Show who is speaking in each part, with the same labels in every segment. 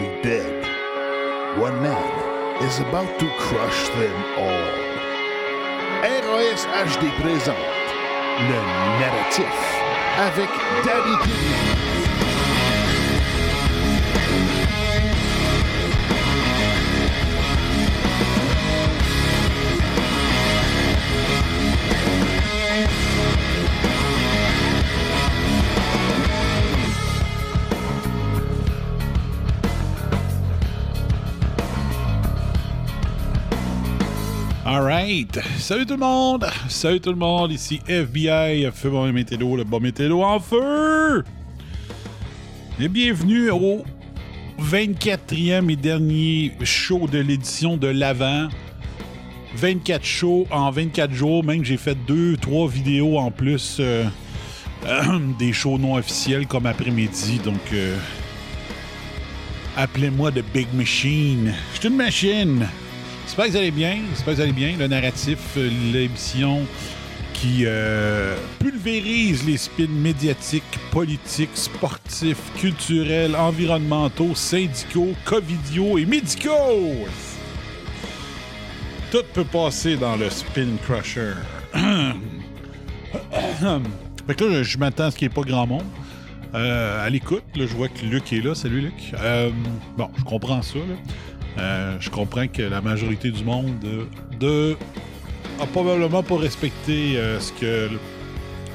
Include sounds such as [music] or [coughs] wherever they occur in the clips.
Speaker 1: definitely dead, one man is about to crush them all. RAS HD présente le narratif avec Daddy Goodman.
Speaker 2: Salut tout le monde. Salut tout le monde. Ici FBI, Feu bon météo, le bon météo en feu. Et bienvenue au 24e et dernier show de l'édition de l'Avent. 24 shows en 24 jours. Même j'ai fait deux, trois vidéos en plus. euh, des shows non officiels comme après-midi. Donc, euh, appelez-moi The Big Machine. Je suis une machine. J'espère que vous allez bien. J'espère que vous allez bien. Le narratif, euh, l'émission qui euh, pulvérise les spins médiatiques, politiques, sportifs, culturels, environnementaux, syndicaux, covidiaux et médicaux. Tout peut passer dans le spin crusher. [clears throat] fait que là, je, m'attends à ce qu'il n'y ait pas grand monde. Euh, à l'écoute, je vois que Luc est là. Salut Luc. Bon, je comprends ça. là. Euh, je comprends que la majorité du monde euh, de, a probablement pas respecté euh, ce que le-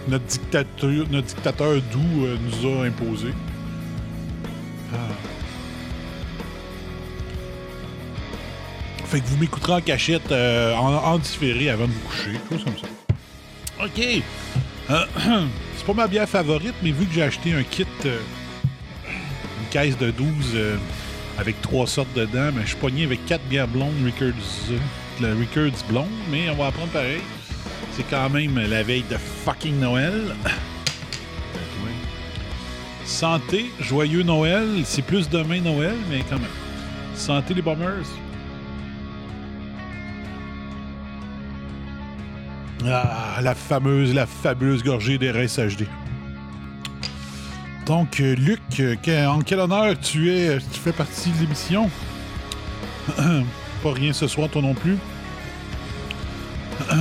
Speaker 2: notre dictateur, notre dictateur doux euh, nous a imposé. Ah. Fait que vous m'écouterez en cachette, en, en différé avant de vous coucher, chose comme ça. Ok. [clears throat] C'est pas ma bière favorite, mais vu que j'ai acheté un kit, une caisse de 12 euh, avec trois sortes dedans, mais je suis pogné avec quatre bières blondes Rickards, euh, la Rickards blonde, mais on va apprendre pareil. C'est quand même la veille de fucking Noël. Santé, joyeux Noël. C'est plus demain Noël, mais quand même. Santé les bombers. Ah, la fameuse, la fabuleuse gorgée des RSHD. Donc, euh, Luc, euh, en quel honneur tu es, euh, tu fais partie de l'émission? [coughs] Pas rien ce soir, toi non plus. [coughs]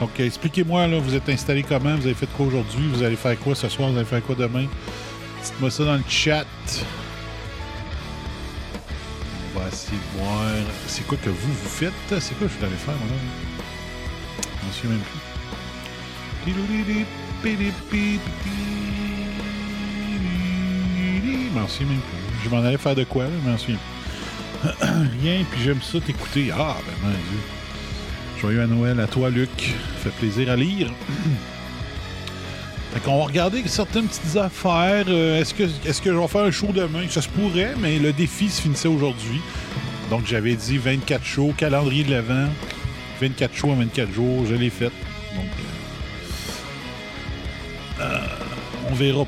Speaker 2: Donc, expliquez-moi, là, vous êtes installé comment? Vous avez fait quoi aujourd'hui? Vous allez faire quoi ce soir? Vous allez faire quoi demain? Dites-moi ça dans le chat. On va essayer de voir. C'est quoi que vous, vous faites? C'est quoi que je allé faire, moi, là? Je souviens même plus. Souviens même plus. Je m'en allais faire de quoi, là? Je. Rien, [clears throat] puis j'aime ça t'écouter. Ah, ben mon Dieu. Joyeux à Noël à toi, Luc. Fait plaisir à lire. Fait qu'on va regarder certaines petites affaires. Euh, est-ce, que, est-ce que je vais faire un show demain? Ça se pourrait, mais le défi se finissait aujourd'hui. Donc j'avais dit 24 shows, calendrier de l'avant. 24 shows en 24 jours, je l'ai fait. Donc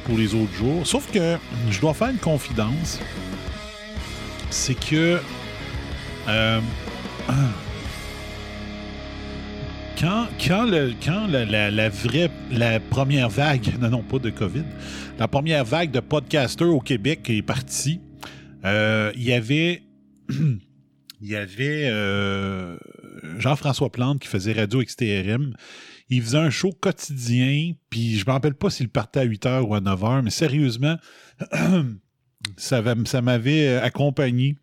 Speaker 2: pour les autres jours. Sauf que je dois faire une confidence. C'est que euh, [clears throat] quand, quand, le, quand la, la- la vraie, la première vague, non, non, pas de COVID, la première vague de podcasters au Québec est partie, euh, il y avait, [clears throat] il y avait euh, Jean-François Plante qui faisait Radio XTRM. Il faisait un show quotidien, puis je me rappelle pas s'il partait à 8h ou à 9h, mais sérieusement, [clears throat] ça, ça m'avait euh, accompagné.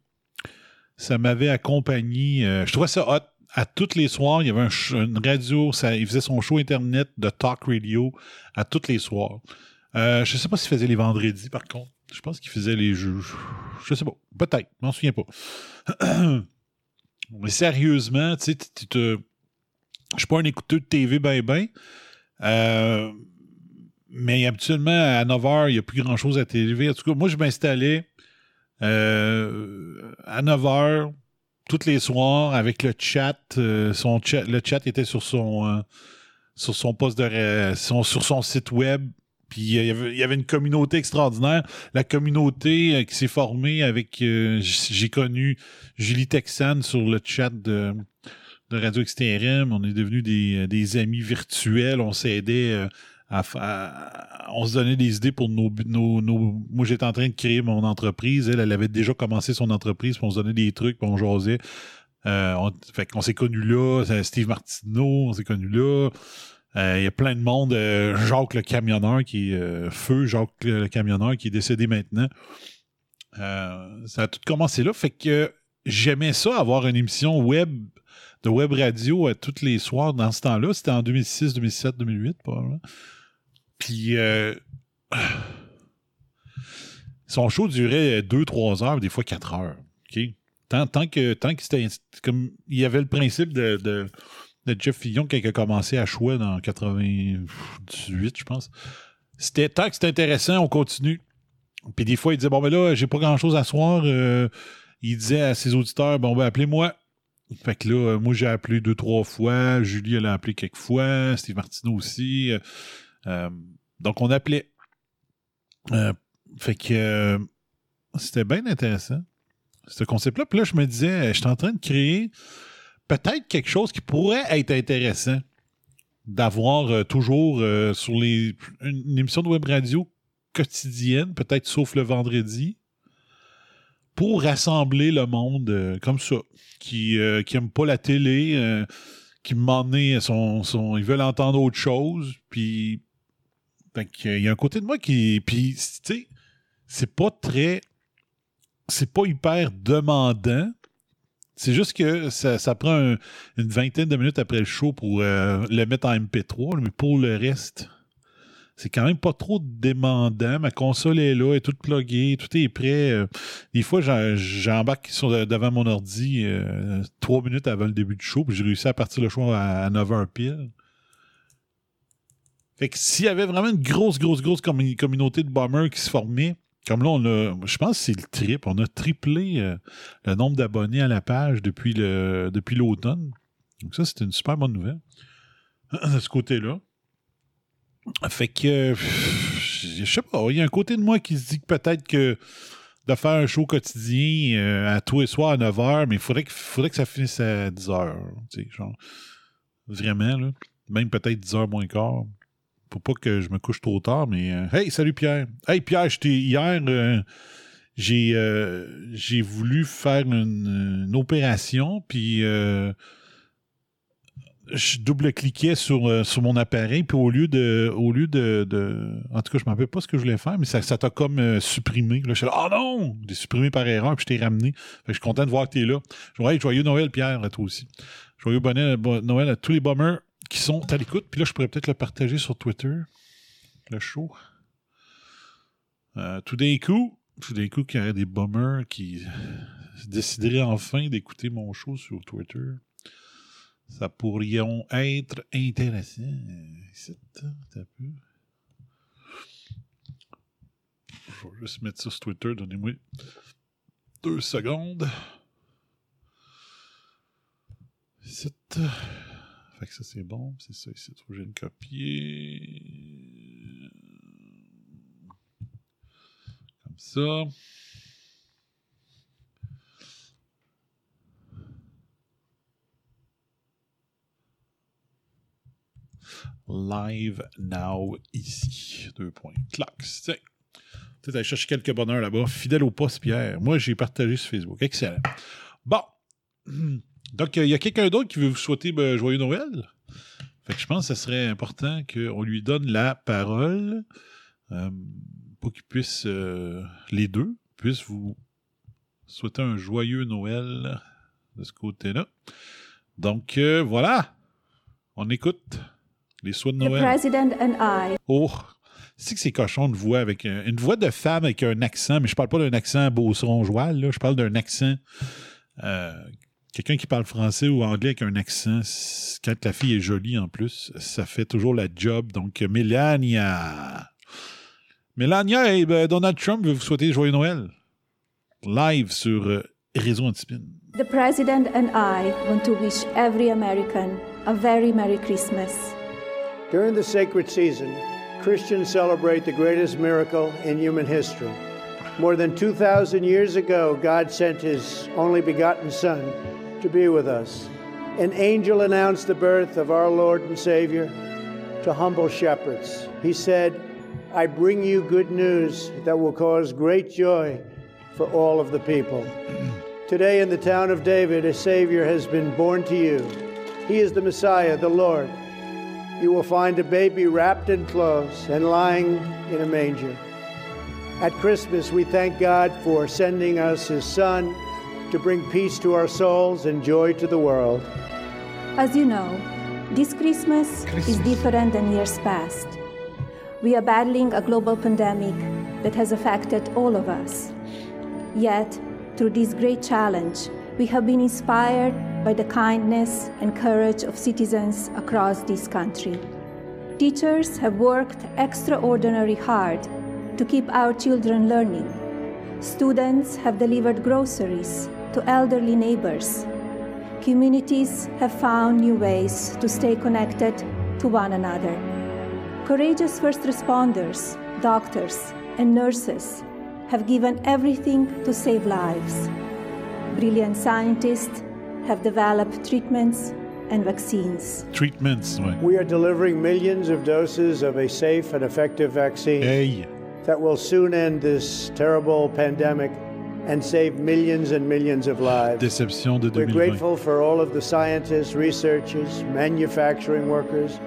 Speaker 2: Ça m'avait accompagné. euh, je trouvais ça hot à tous les soirs, il y avait un une radio, il faisait son show internet de talk radio à tous les soirs. Euh, je sais pas s'il faisait les vendredis, par contre. Je pense qu'il faisait les jeux. Je sais pas. Peut-être. Je m'en souviens pas. [clears throat] Mais sérieusement, tu sais, tu te. Je suis pas un écouteur de TV ben ben. Euh, mais habituellement, à 9h, il n'y a plus grand-chose à télé. En tout cas, moi, je m'installais euh, à 9h tous les soirs avec le chat. euh, son le chat était sur son, sur son poste de sur son site web. Puis il y avait- une communauté extraordinaire. La communauté qui s'est formée avec... J'ai connu Julie Texan sur le chat de, de Radio XTRM. On est devenus des, des amis virtuels. On s'aidait euh, à, à- On se donnait des idées pour nos, Moi, j'étais en train de créer mon entreprise. Elle, elle avait déjà commencé son entreprise. Puis on se donnait des trucs. Puis on jasait. Euh, on, fait qu'on s'est connus là. Steve Martineau, on s'est connus là. Euh, Il y a plein de monde. euh, Jacques le camionneur qui est euh, feu, Jacques le camionneur qui est décédé maintenant. Euh, ça a tout commencé là. Fait que j'aimais ça, avoir une émission web de web radio à tous les soirs dans ce temps-là. C'était en 2006, 2007, 2008, probablement. Puis euh, son show durait 2-3 heures, des fois 4 heures. Tant, tant que, tant que c'était comme il y avait le principe de, de, de Jeff Fillon qui a commencé à choix dans 98, je pense. C'était tant que c'était intéressant, on continue. Puis des fois, il disait Bon, ben là, j'ai pas grand chose à soir. Euh, il disait à ses auditeurs Bon, ben appelez-moi. Fait que là, euh, moi, j'ai appelé deux, trois fois. Julie, elle a appelé quelques fois. Steve Martineau aussi. Euh, euh, donc, on appelait. Fait que c'était bien intéressant, ce concept-là. Puis là, je me disais, je suis en train de créer peut-être quelque chose qui pourrait être intéressant d'avoir toujours sur les une émission de web radio quotidienne, peut-être sauf le vendredi, pour rassembler le monde euh, comme ça, qui euh, qui pas la télé, euh, qui m'en son, son, ils veulent entendre autre chose, puis il y a un côté de moi qui, puis c'est pas très, c'est pas hyper demandant. C'est juste que ça, prend un- une vingtaine de minutes après le show pour euh, le mettre en MP3, mais pour le reste, c'est quand même pas trop demandant. Ma console est là, elle est toute pluguée, tout est prêt. Euh, Des fois, j'embarque sur- devant mon ordi euh, trois minutes avant le début du show, puis j'ai réussi à partir le show à, 9h pile. Fait que s'il y avait vraiment une grosse, grosse, grosse commu- communauté de bombers qui se formait, comme là, on a, je pense que c'est le trip. On a triplé euh, le nombre d'abonnés à la page depuis le depuis l'automne. Donc ça, c'était une super bonne nouvelle [clears throat] de ce côté-là. Fait que, je sais pas, il y a un côté de moi qui se dit que peut-être que de faire un show quotidien euh, à tous les soirs à 9h, mais il faudrait, que- faudrait que ça finisse à 10h. Tu sais, genre, vraiment, là. Même peut-être 10h moins quart. Pour pas que je me couche trop tard, mais euh, hey, salut Pierre. Hey Pierre, j'étais hier, euh, j'ai voulu faire une, une opération, puis je double-cliquais sur, euh, sur mon appareil, puis au lieu de. Au lieu de, en tout cas, je ne me rappelle pas ce que je voulais faire, mais ça t'a comme euh, supprimé. Là, je suis là, oh non! J'ai supprimé par erreur, puis je t'ai ramené. Je suis content de voir que tu es là. Je joyeux Noël, Pierre, à toi aussi. Joyeux bonnet, bon- Noël à tous les bombers qui sont à l'écoute. Puis là, je pourrais peut-être le partager sur Twitter, le show. Euh, tout d'un coup, tout d'un coup, qu'il y aurait des bombers qui décideraient enfin d'écouter mon show sur Twitter. Ça pourrait être intéressant. Ici, un. Je vais juste mettre ça sur Twitter. Donnez-moi deux secondes. Ici. Fait que ça, c'est bon. C'est ça ici. Faut que je vienne copier. Comme ça. Live now ici. Deux points. Clac. Tiens. Aller chercher quelques bonheurs là-bas. Fidèle au poste, Pierre. Moi, j'ai partagé sur Facebook. Excellent. Bon. [clears throat] Donc, il y a quelqu'un d'autre qui veut vous souhaiter ben, joyeux Noël? Fait que je pense que ce serait important qu'on lui donne la parole euh, pour qu'il puisse, euh, les deux, puissent vous souhaiter un joyeux Noël de ce côté-là. Donc, euh, voilà. On écoute les souhaits de
Speaker 3: The
Speaker 2: Noël.
Speaker 3: President and I
Speaker 2: Oh, c'est que c'est cochon de voix avec un- une voix de femme avec un accent, mais je parle pas d'un accent beauceron-joual, là, je parle d'un accent. euh, Quelqu'un qui parle français ou anglais avec un accent, quand la fille est jolie en plus, ça fait toujours la job. Donc, Melania. Melania et ben, Donald Trump veut vous souhaiter joyeux Noël. Live sur euh, Réseau Antispin.
Speaker 3: The President and I want to wish every American a very Merry Christmas.
Speaker 4: During the sacred season, Christians celebrate the greatest miracle in human history. More than 2,000 years ago, God sent his only begotten Son to be with us. An angel announced the birth of our Lord and Savior to humble shepherds. He said, I bring you good news that will cause great joy for all of the people. [clears throat] Today, in the town of David, a Savior has been born to you. He is the Messiah, the Lord. You will find a baby wrapped in clothes and lying in a manger. At Christmas, we thank God for sending us His Son to bring peace to our souls and joy to the world.
Speaker 3: As you know, this Christmas, is different than years past. We are battling a global pandemic that has affected all of us. Yet, through this great challenge, we have been inspired by the kindness and courage of citizens across this country. Teachers have worked extraordinarily hard to keep our children learning. Students have delivered groceries to elderly neighbors. Communities have found new ways to stay connected to one another. Courageous first responders, doctors, and nurses have given everything to save lives. Brilliant scientists have developed treatments and vaccines.
Speaker 2: Treatments, ouais.
Speaker 4: We are delivering millions of doses of a safe and effective vaccine
Speaker 2: Hey,
Speaker 4: that will soon end this terrible pandemic and save millions and millions of lives.
Speaker 2: déception de
Speaker 4: We're grateful for all of the scientists, researchers, manufacturing workers,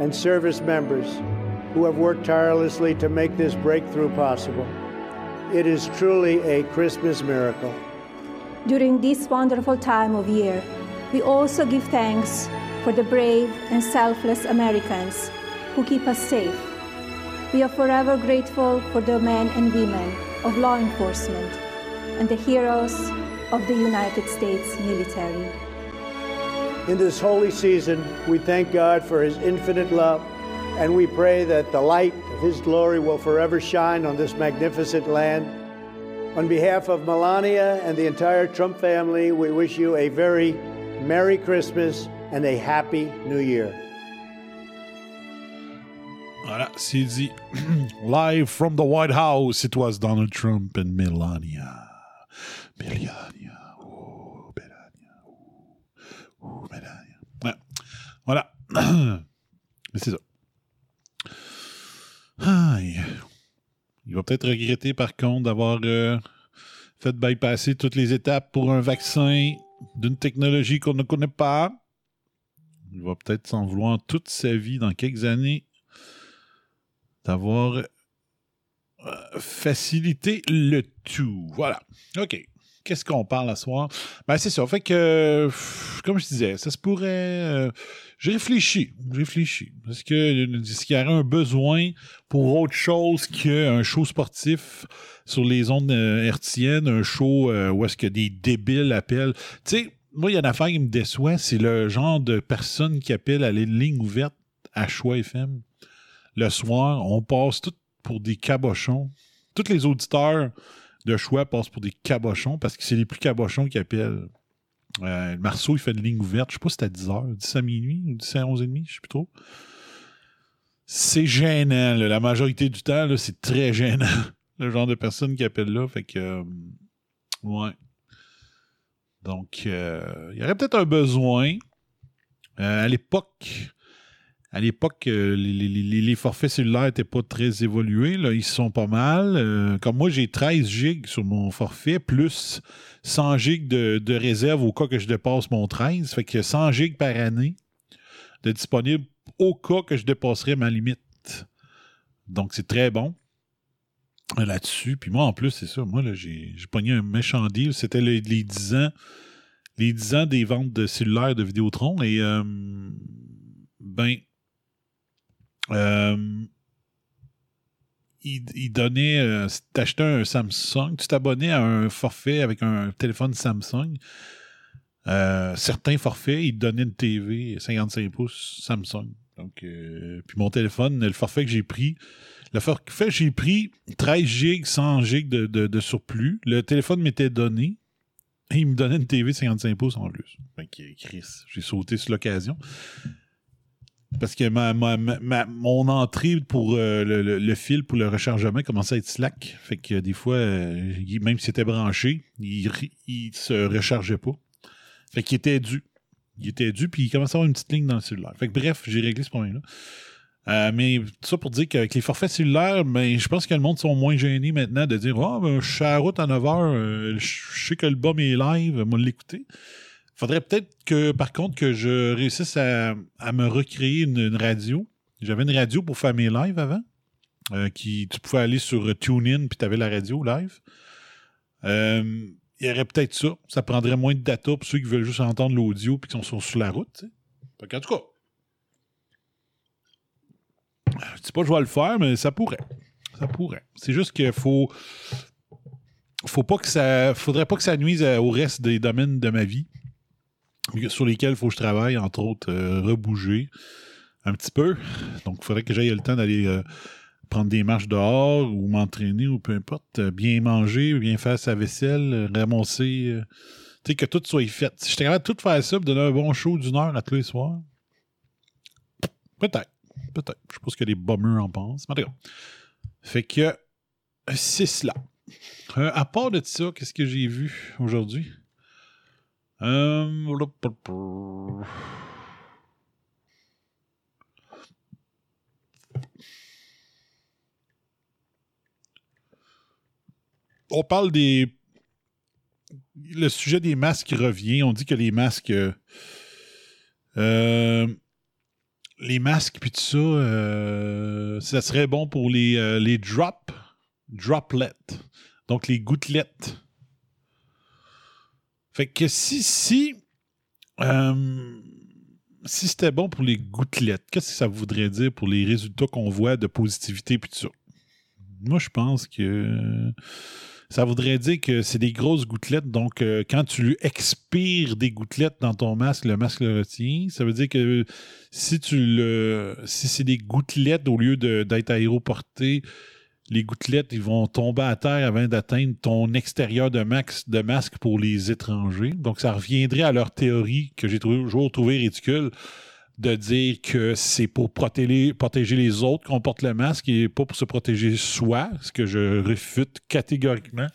Speaker 4: and service members who have worked tirelessly to make this breakthrough possible. It is truly a Christmas miracle.
Speaker 3: During this wonderful time of year, we also give thanks for the brave and selfless Americans who keep us safe. We are forever grateful for the men and women of law enforcement and the heroes of the United States military.
Speaker 4: In this holy season, we thank God for his infinite love, and we pray that the light of his glory will forever shine on this magnificent land. On behalf of Melania and the entire Trump family, we wish you a very Merry Christmas and a Happy New Year.
Speaker 2: Voilà, c'est dit. [clears throat] Live from the White House, it was Donald Trump and Melania. Melania. Oh, Melania. Oh, Melania. Ouais. Voilà. Mais [clears throat] c'est ça. Il va peut-être regretter, par contre, d'avoir euh, fait bypasser toutes les étapes pour un vaccin d'une technologie qu'on ne connaît pas. Il va peut-être s'en vouloir toute sa vie dans quelques années d'avoir euh, facilité le tout. Voilà. OK. Qu'est-ce qu'on parle à soir? Ben, c'est ça. Fait que, comme je disais, ça se pourrait. euh, j'ai réfléchi. J'ai réfléchi. Est-ce qu'il y aurait un besoin pour autre chose qu'un show sportif sur les ondes euh, un show euh, où est-ce que des débiles appellent? Tu sais, moi, il y a une affaire qui me déçoit, c'est le genre de personnes qui appellent à la ligne ouverte à Choix FM le soir, on passe tout pour des cabochons. Tous les auditeurs de choix passent pour des cabochons parce que c'est les plus cabochons qui appellent. Euh, Marceau, il fait une ligne ouverte. Je sais pas si c'est à 10h, 10 à minuit ou 10 à 11h30, je sais plus trop. C'est gênant. La majorité du temps, c'est très gênant. [laughs] Le genre de personnes qui appellent là. Fait que. euh, ouais. Donc, euh, il y aurait peut-être un besoin. À l'époque, à l'époque, euh, les, forfaits cellulaires n'étaient pas très évolués. Ils sont pas mal. Euh, comme moi, j'ai 13 gigs sur mon forfait, plus 100 gigs de, réserve au cas que je dépasse mon 13. Fait que 100 gigs par année de disponible au cas que je dépasserais ma limite. Donc, c'est très bon euh, là-dessus. Puis moi, en plus, c'est ça. Moi, j'ai pogné un méchant deal. C'était le- les 10 ans les 10 ans des ventes de cellulaires de Vidéotron. Et, ben, il, il donnait, euh, t'achetais un Samsung, tu t'abonnais à un forfait avec un téléphone Samsung. euh, certains forfaits, ils te donnaient une TV 55 pouces Samsung. Donc, euh, puis mon téléphone, le forfait que j'ai pris, le forfait que j'ai pris, 13 gigs, 100 gigs de, surplus. Le téléphone m'était donné. Et il me donnait une TV 55 pouces en plus. Que, Chris, j'ai sauté sur l'occasion. Parce que ma, ma- ma- mon entrée pour euh, le, le- fil pour le rechargement commençait à être slack. Fait que des fois, euh, même s'il était branché, il, il se rechargeait pas. Fait qu'il était dû. Il était dû, puis il commençait à avoir une petite ligne dans le cellulaire. Fait que bref, j'ai réglé ce problème-là. Euh, mais tout ça pour dire qu'avec les forfaits cellulaires, ben, je pense que le monde sont moins gênés maintenant de dire Ah, ben, je suis à route à 9h, je sais que le bum est live, moi l'écouter. Faudrait peut-être que, par contre, que je réussisse à, à me recréer une, radio. J'avais une radio pour faire mes lives avant. euh, qui, tu pouvais aller sur euh, TuneIn puis tu avais la radio live. Euh, il y aurait peut-être ça. Ça prendrait moins de data pour ceux qui veulent juste entendre l'audio puis qui sont sur, sur la route. sais. Qu'en tout cas, je dis pas que je vais le faire, mais ça pourrait. Ça pourrait. C'est juste qu'il faut. Faut pas que ça. Faudrait pas que ça nuise au reste des domaines de ma vie sur lesquels il faut que je travaille, entre autres, euh, rebouger un petit peu. Donc, il faudrait que j'aille le temps d'aller euh, prendre des marches dehors ou m'entraîner ou peu importe. Euh, bien manger, bien faire sa vaisselle, ramasser. tu sais, que tout soit fait. Si j'étais capable de tout faire ça, et donner un bon show d'une heure à tous les soirs, peut-être. Peut-être. Je ce que les bombers en pensent. Mais. Fait que c'est cela. À part de ça, qu'est-ce que j'ai vu aujourd'hui? Euh, On parle des. Le sujet des masques revient. On dit que les masques. euh, euh, les masques puis tout ça, ça serait bon pour les, les drops, droplets, donc les gouttelettes. Fait que si, si, euh, si c'était bon pour les gouttelettes, qu'est-ce que ça voudrait dire pour les résultats qu'on voit de positivité puis tout ça? Moi, je pense que ça voudrait dire que c'est des grosses gouttelettes. Donc, euh, quand tu expires des gouttelettes dans ton masque, le masque le retient. Ça veut dire que si tu le, si c'est des gouttelettes au lieu d'être aéroporté, les gouttelettes ils vont tomber à terre avant d'atteindre ton extérieur de, max, de masque pour les étrangers. Donc, ça reviendrait à leur théorie que j'ai toujours trouvé ridicule de dire que c'est pour protéger, les autres qu'on porte le masque et pas pour se protéger soi, ce que je réfute catégoriquement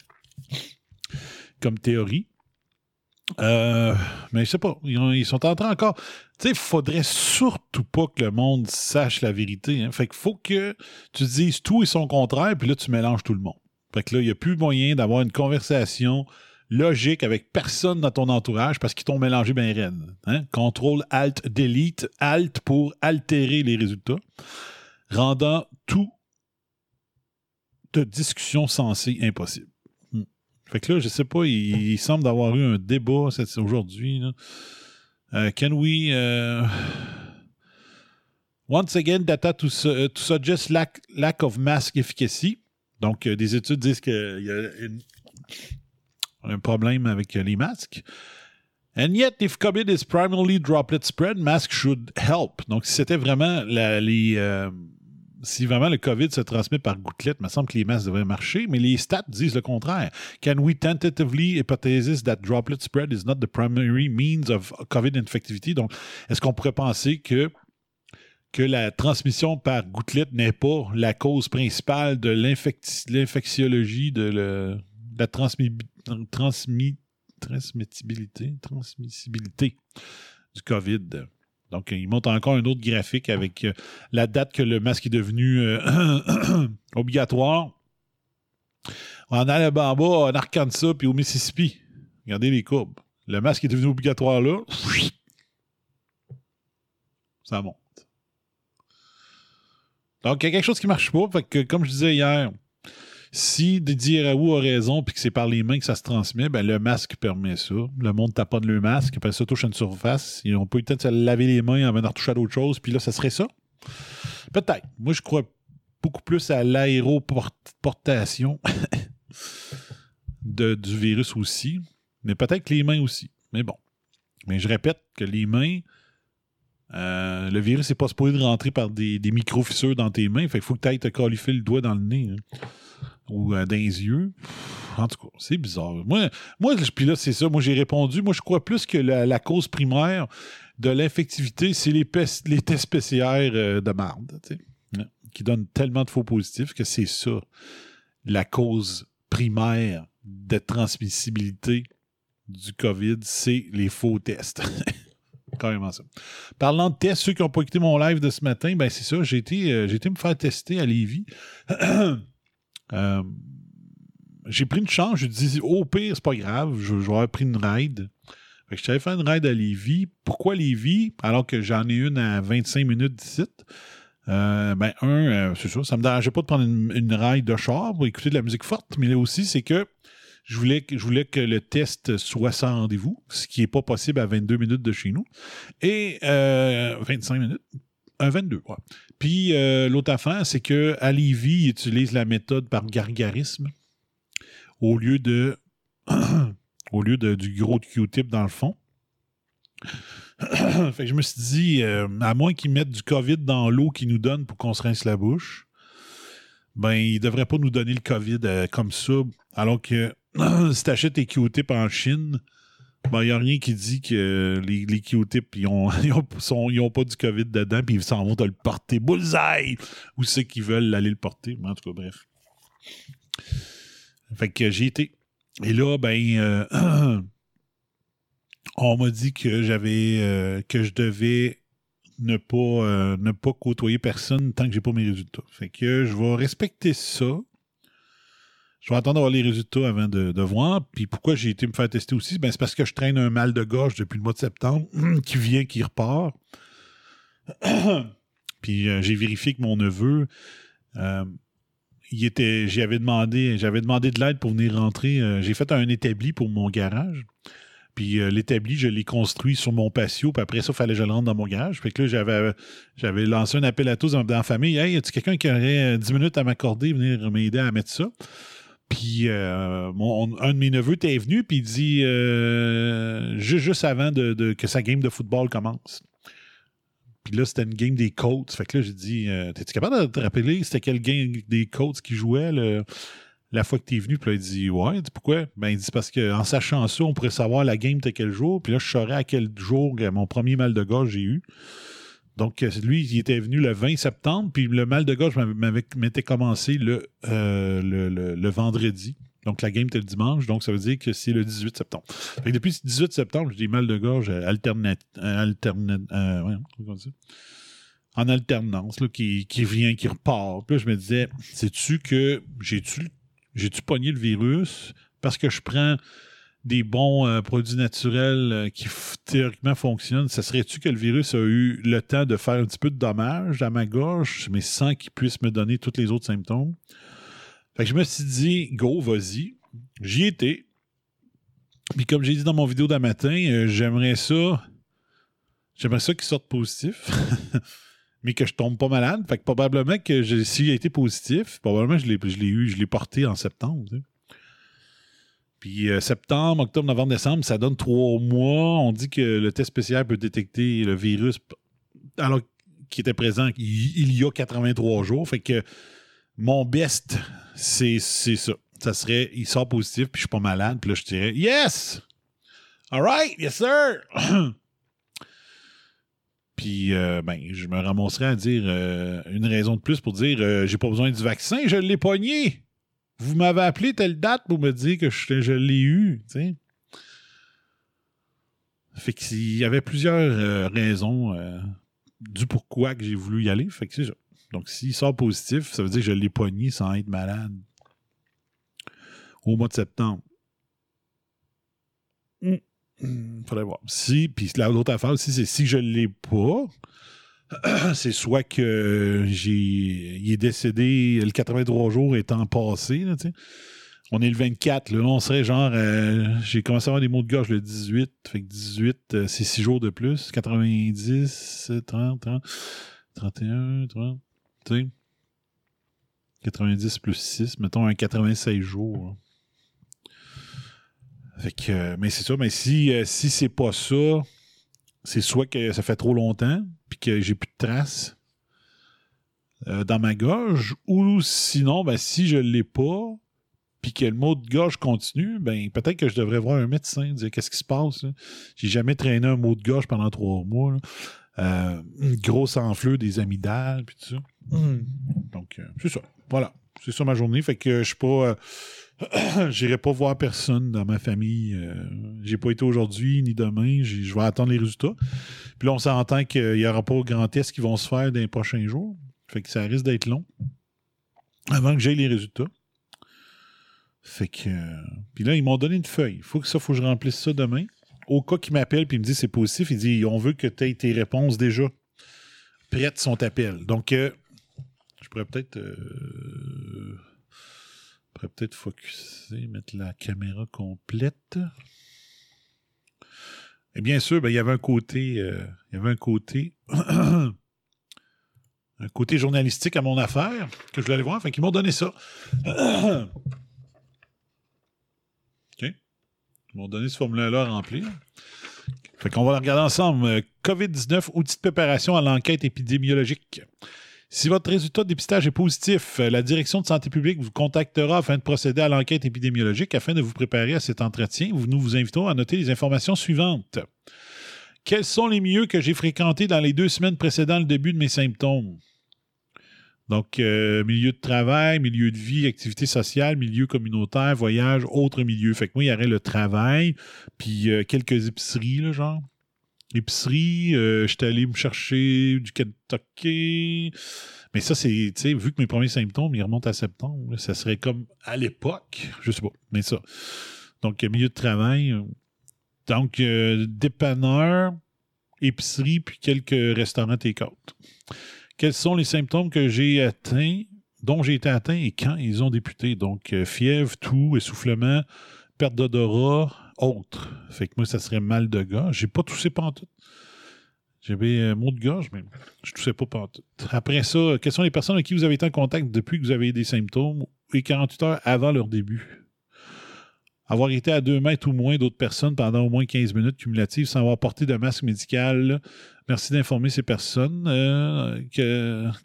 Speaker 2: comme théorie. Euh, mais je sais pas, ils sont en train encore. Tu sais, faudrait surtout pas que le monde sache la vérité. hein. Fait qu'il faut que tu dises tout et son contraire, puis là, tu mélanges tout le monde. Fait que là, il n'y a plus moyen d'avoir une conversation logique avec personne dans ton entourage parce qu'ils t'ont mélangé bien raide. Hein? Contrôle, Alt, Delete, Alt pour altérer les résultats, rendant tout de discussion sensée impossible. Hmm. Fait que là, je sais pas, il, il semble d'avoir eu un débat aujourd'hui. Euh, can we... euh, Once again, data to, su- to suggest lack, lack of mask efficacy. Donc, euh, des études disent qu'il y a un problème avec euh, les masques. And yet, if COVID is primarily droplet spread, masks should help. Donc, si c'était vraiment la- les. euh, si vraiment le COVID se transmet par gouttelette, il me semble que les masques devraient marcher, mais les stats disent le contraire. Can we tentatively hypothesis that droplet spread is not the primary means of COVID infectivity? Donc, est-ce qu'on pourrait penser que que la transmission par gouttelette n'est pas la cause principale de l'infecti- l'infectiologie, de, le- la transmi- transmi- transmissibilité, transmissibilité du COVID? Donc, il montre encore un autre graphique avec euh, la date que le masque est devenu euh, [clears throat] obligatoire. En Alabama, en Arkansas, puis au Mississippi. Regardez les courbes. Le masque est devenu obligatoire là. Ça monte. Donc, il y a quelque chose qui ne marche pas. Fait que, comme je disais hier, si Didier Raoult a raison puis que c'est par les mains que ça se transmet, ben, le masque permet ça. Le monde tape de le masque, après ça touche une surface. Le temps de se laver les mains avant de retoucher à d'autres choses, puis là, ça serait ça. Peut-être. Moi, je crois beaucoup plus à l'aéroportation du virus aussi, mais peut-être que les mains aussi. Mais bon. Mais je répète que les mains, euh, le virus n'est pas supposé rentrer par des, micro-fissures dans tes mains. Fait qu'il faut que tu ailles te califier le doigt dans le nez. hein. Ou euh, dans yeux. En tout cas, c'est bizarre. Moi, moi puis là, c'est ça. Moi, j'ai répondu. Moi, je crois plus que la, cause primaire de l'infectivité, c'est les, les, tests PCR euh, de marde, qui donnent tellement de faux positifs que c'est ça, la cause primaire de transmissibilité du COVID, c'est les faux tests. [laughs] Carrément ça. Parlant de tests, ceux qui n'ont pas écouté mon live de ce matin, ben c'est ça, j'ai été, euh, été, me faire tester à Lévis. [clears throat] Euh, j'ai pris une chance, je dis au pire, c'est pas grave, je, pris une ride. Je t'avais fait une ride à Lévis. Pourquoi Lévis? Alors que j'en ai une à 25 minutes d'ici. Euh, ben, un, c'est ça, ça me dérangeait pas de prendre une, une, ride de char pour écouter de la musique forte, mais là aussi, c'est que je voulais, je voulais que le test soit sans rendez-vous, ce qui n'est pas possible à 22 minutes de chez nous. Et 25 euh, minutes. Un 22, ouais. Puis euh, l'autre affaire, c'est que Lévis, il utilise la méthode par gargarisme au lieu de [clears throat] au lieu du gros Q-tip dans le fond. [clears throat] fait je me suis dit, euh, à moins qu'ils mettent du COVID dans l'eau qu'ils nous donnent pour qu'on se rince la bouche, ben, ils ne devraient pas nous donner le COVID comme ça, alors que [clears throat] si t'achètes tes Q-tips en Chine, il ben, n'y a rien qui dit que les, les Q-tips, ils n'ont [laughs] ont, pas du COVID dedans, puis ils s'en vont te le porter. Bullseye! Ou c'est qu'ils veulent aller le porter? en tout cas, bref. Fait que j'ai été. Et là, ben, euh, [clears throat] on m'a dit que j'avais, euh, que je devais ne pas, euh, ne pas côtoyer personne tant que j'ai pas mes résultats. Fait que je vais respecter ça. Je vais attendre d'avoir les résultats avant de, voir. Puis pourquoi j'ai été me faire tester aussi? Ben, c'est parce que je traîne un mal de gorge depuis le mois de septembre [clears throat] qui vient, qui repart. [clears throat] Puis euh, j'ai vérifié que mon neveu, euh, j'avais demandé, j'avais demandé de l'aide pour venir rentrer. Euh, j'ai fait un établi pour mon garage. Puis l'établi, je l'ai construit sur mon patio. Puis après ça, il fallait que je le rentre dans mon garage. Fait que là, j'avais, j'avais lancé un appel à tous dans la famille. Hey, y a quelqu'un qui aurait 10 minutes à m'accorder, venir m'aider à mettre ça? Puis euh, un de mes neveux était venu, puis il dit euh, juste, avant de, que sa game de football commence. Puis là, c'était une game des Colts. Fait que là, j'ai dit euh, T'es-tu capable de te rappeler c'était quelle game des Colts qui jouait la fois que tu es venu? Puis là, il dit Ouais, pourquoi? Ben, il dit Parce qu'en sachant ça, on pourrait savoir la game de quel jour. Puis là, je saurais à quel jour mon premier mal de gorge j'ai eu. Donc, lui, il était venu le 20 septembre, puis le mal de gorge m'était commencé euh, le, vendredi. Donc, la game était le dimanche, donc ça veut dire que c'est le 18 septembre. depuis le 18 septembre, j'ai des mal de gorge euh, en alternance, qui, qui vient, qui repart. Là, je me disais, sais-tu que j'ai-tu j'ai-tu pogné le virus? Parce que je prends des bons euh, produits naturels euh, qui théoriquement fonctionnent, ça serait-tu que le virus a eu le temps de faire un petit peu de dommages à ma gorge, mais sans qu'il puisse me donner tous les autres symptômes? Fait que je me suis dit, go, vas-y. J'y étais. Puis comme j'ai dit dans mon vidéo d'un matin, euh, j'aimerais ça. J'aimerais ça qu'il sorte positif. [laughs] mais que je tombe pas malade. Fait que probablement que s'il a été positif, probablement je l'ai eu, je l'ai porté en septembre. Puis euh, septembre, octobre, novembre, décembre, ça donne trois mois. On dit que le test spécial peut détecter le virus alors qui était présent il, y a 83 jours. Fait que mon best, c'est ça. Ça serait, il sort positif, puis je suis pas malade. Puis là, je dirais, yes! All right, yes, sir! [clears throat] puis, euh, ben, je me ramasserais à dire euh, une raison de plus pour dire, j'ai pas besoin du vaccin, je l'ai pogné! Vous m'avez appelé telle date pour me dire que je, l'ai eu, tu sais. Fait qu'il y avait plusieurs euh, raisons euh, du pourquoi que j'ai voulu y aller. Fait que ça. Donc, s'il sort positif, ça veut dire que je l'ai pogné sans être malade. Au mois de septembre. Il hmm. Faudrait voir. Si, puis l'autre affaire aussi, c'est si je ne l'ai pas, [clears throat] c'est soit que j'ai il est décédé le 83 jours étant passé. Là, on est le 24, là, on serait genre euh, j'ai commencé à avoir des mots de gorge le 18, fait que 18 euh, c'est 6 jours de plus, 90, 30, 30 31, 30, tu sais. 90 plus 6, mettons un 96 jours. Fait que, euh, mais c'est ça, mais si, si c'est pas ça, c'est soit que ça fait trop longtemps, puis que j'ai plus de traces euh, dans ma gorge, ou sinon, ben, si je ne l'ai pas, puis que le mot de gorge continue, ben peut-être que je devrais voir un médecin, dire qu'est-ce qui se passe. J'ai jamais traîné un mot de gorge pendant trois mois. Euh, une grosse enflure des amygdales, puis tout ça. Donc, euh, c'est ça. Voilà. C'est ça ma journée. Fait que je suis pas. Euh, [clears throat] j'irai pas voir personne dans ma famille. j'ai pas été aujourd'hui ni demain. Je vais attendre les résultats. Puis là, on s'entend qu'il n'y aura pas grand test qui vont se faire dans les prochains jours. Fait que ça risque d'être long avant que j'aie les résultats. Fait que. Puis là, ils m'ont donné une feuille. Il faut que ça, faut que je remplisse ça demain. Au cas qu'il m'appelle puis me dit c'est positif, il dit on veut que tu aies tes réponses déjà prêtes son appel. Donc, euh, je pourrais peut-être. Pourrais peut-être focuser, mettre la caméra complète. Et bien sûr, ben, il y avait un côté. Euh, un côté. [clears throat] un côté journalistique à mon affaire que je voulais aller voir. Enfin, qu'ils m'ont donné ça. [clears throat] Ils m'ont donné ce formulaire-là à remplir. Fait qu'on va le regarder ensemble. Euh, COVID-19, outil de préparation à l'enquête épidémiologique. Si votre résultat de dépistage est positif, euh, la direction de santé publique vous contactera afin de procéder à l'enquête épidémiologique afin de vous préparer à cet entretien. Nous vous invitons à noter les informations suivantes. Quels sont les milieux que j'ai fréquentés dans les deux semaines précédant le début de mes symptômes? Donc, euh, milieu de travail, milieu de vie, activité sociale, milieu communautaire, voyage, autres milieux. Fait que moi, il y aurait le travail, puis euh, quelques épiceries, là, genre. Épicerie, euh, j'étais allé me chercher du Kentucky. Mais ça, c'est, tu sais, vu que mes premiers symptômes, ils remontent à septembre, ça serait comme à l'époque, je sais pas, mais ça. Donc, milieu de travail. Donc, dépanneur, épicerie, puis quelques restaurants take-out quels sont les symptômes que j'ai atteints, dont j'ai été atteint et quand ils ont débuté? Donc, euh, fièvre, tout, essoufflement, perte d'odorat, autre. Fait que moi, ça serait mal de gorge. J'ai pas toussé pantoute. J'avais un mot de gorge, mais je toussais pas pantoute. Après ça, quelles sont les personnes avec qui vous avez été en contact depuis que vous avez des symptômes et 48 heures avant leur début? Avoir été à deux mètres ou moins d'autres personnes pendant au moins 15 minutes cumulatives sans avoir porté de masque médical, Merci d'informer ces personnes euh,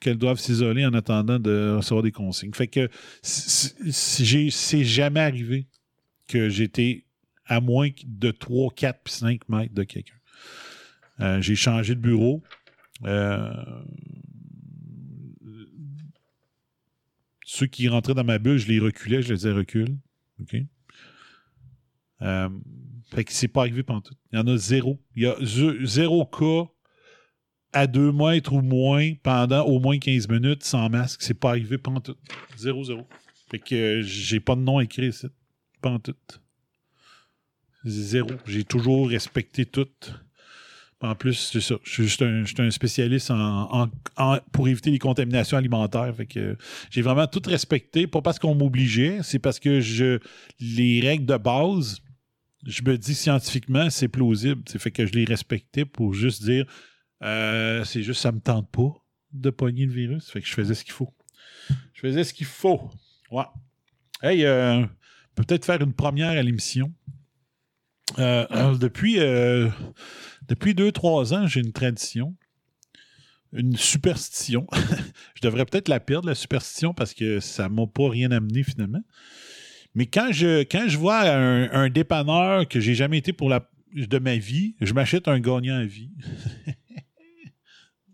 Speaker 2: qu'elles doivent s'isoler en attendant de recevoir des consignes. Fait que c'est jamais arrivé que j'étais à moins de 3, 4 puis 5 mètres de quelqu'un. Euh, j'ai changé de bureau. Euh, ceux qui rentraient dans ma bulle, je les reculais, je les disais recule. OK? fait que c'est pas arrivé pendant tout. Il y en a zéro. Il y a zéro cas à deux mètres ou moins pendant au moins 15 minutes sans masque. C'est pas arrivé pendant tout. Zéro, zéro. Fait que euh, j'ai pas de nom écrit ici. Pendant tout. Zéro. J'ai toujours respecté tout. En plus, c'est ça. Je suis juste un, spécialiste en, pour éviter les contaminations alimentaires. Fait que j'ai vraiment tout respecté. Pas parce qu'on m'obligeait, c'est parce que je les règles de base, je me dis scientifiquement, c'est plausible. C'est fait que je les respectais pour juste dire euh, c'est juste ça me tente pas de pogner le virus. Fait que je faisais ce qu'il faut. Je faisais ce qu'il faut. Ouais. Hey, euh, peut-être faire une première à l'émission. Euh, depuis, depuis deux, trois ans, j'ai une tradition. Une superstition. [laughs] je devrais peut-être la perdre, la superstition, parce que ça m'a pas rien amené finalement. Mais quand je, quand je vois un, un dépanneur que j'ai jamais été pour la, de ma vie, je m'achète un gagnant à vie. [laughs]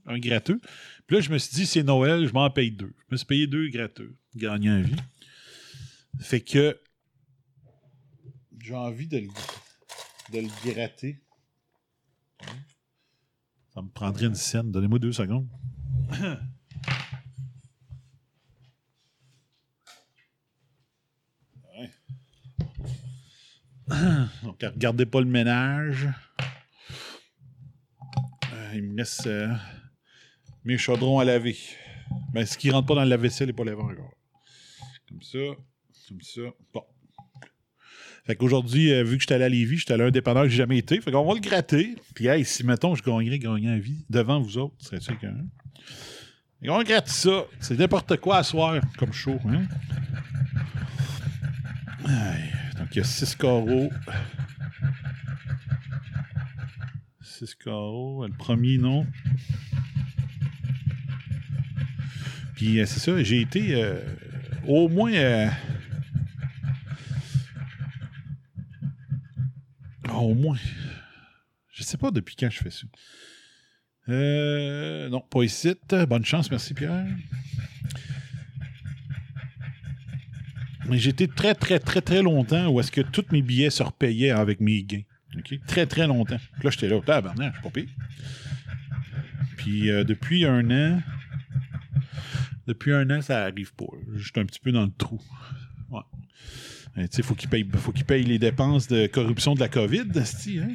Speaker 2: un gratteux. Puis là, je me suis dit, c'est Noël, je m'en paye deux. Je me suis payé deux gratteux, gagnant à vie. Fait que j'ai envie de le, de le gratter. Ça me prendrait une scène. Donnez-moi deux secondes. Donc, regardez pas le ménage. Euh, il me laisse euh, mes chaudrons à laver. Mais ce qui rentre pas dans le lave-vaisselle n'est pas lavé encore. Comme ça, comme ça. Bon. Fait qu'aujourd'hui, euh, vu que j'étais allé à Lévis, j'étais allé à un dépanneur que j'ai jamais été. Fait qu'on va le gratter. Puis, hey, si, mettons, je gagnerais gagnant à vie devant vous autres, serait sûr qu'un. On gratte ça. C'est n'importe quoi à soir, comme chaud. Hein? donc, il y a six carreaux. Six carreaux. Le premier, non. Puis euh, c'est ça, j'ai été euh, au moins. Au moins. Je sais pas depuis quand je fais ça. Euh, non, pas ici. Bonne chance, merci Pierre. Mais j'étais très, très, très, très longtemps où est-ce que tous mes billets se repayaient avec mes gains. Très, très longtemps. Là, j'étais là, tabarnak, je suis pas pire. Puis euh, depuis un an, depuis un an, ça arrive pas. J'étais un petit peu dans le trou. Ouais. Faut qu'il paye, faut qu'il paye les dépenses de corruption de la COVID, hein?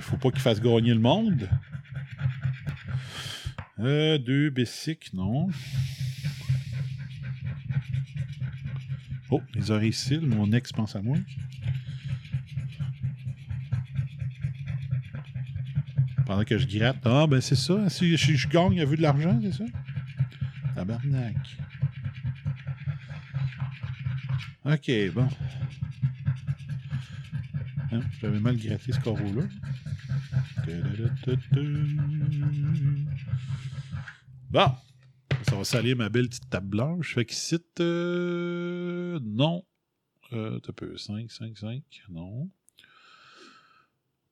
Speaker 2: faut pas qu'il fasse gagner le monde. Euh, deux basic, non. Oh, les oreilles mon ex pense à moi. Pendant que je gratte. Ah, ben c'est ça. Si je, gagne, il y a vu de l'argent, c'est ça? Tabarnak. Ok, bon. Hein, J'avais mal gratté ce corbeau-là. Bon. Ça va salir ma belle petite table blanche. Fait que cite. Euh, non. Euh, t'as peu. 5, 5, 5. Non.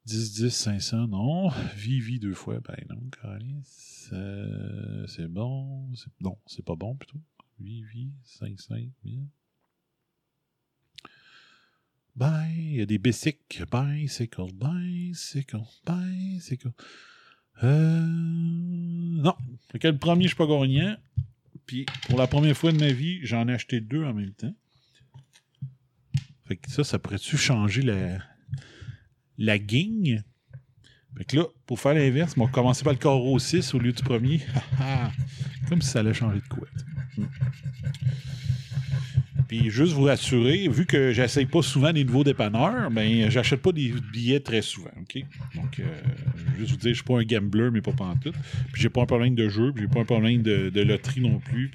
Speaker 2: 10, 10, 500. Non. Vivi deux fois. Ben non, Calice. Euh, c'est bon. Non, c'est pas bon plutôt. Vivi, 5, 5, 1000. Bye. Il y a des bicycles. Bicycle, bicycle, bicycle. Euh. Non. Le premier, je suis pas gagnant. Puis, pour la première fois de ma vie, j'en ai acheté deux en même temps. Fait que ça, ça pourrait-tu changer la, la guigne? Fait que là, pour faire l'inverse, on va commencer par le carreau 6 au lieu du premier. [laughs] Comme si ça allait changer de quoi. Juste vous rassurer, vu que j'essaye pas souvent des nouveaux dépanneurs, ben j'achète pas des billets très souvent, OK? Donc, euh, juste vous dire, je suis pas un gambler, mais pas pantoute. Puis j'ai pas un problème de jeu, puis j'ai pas un problème de, loterie non plus.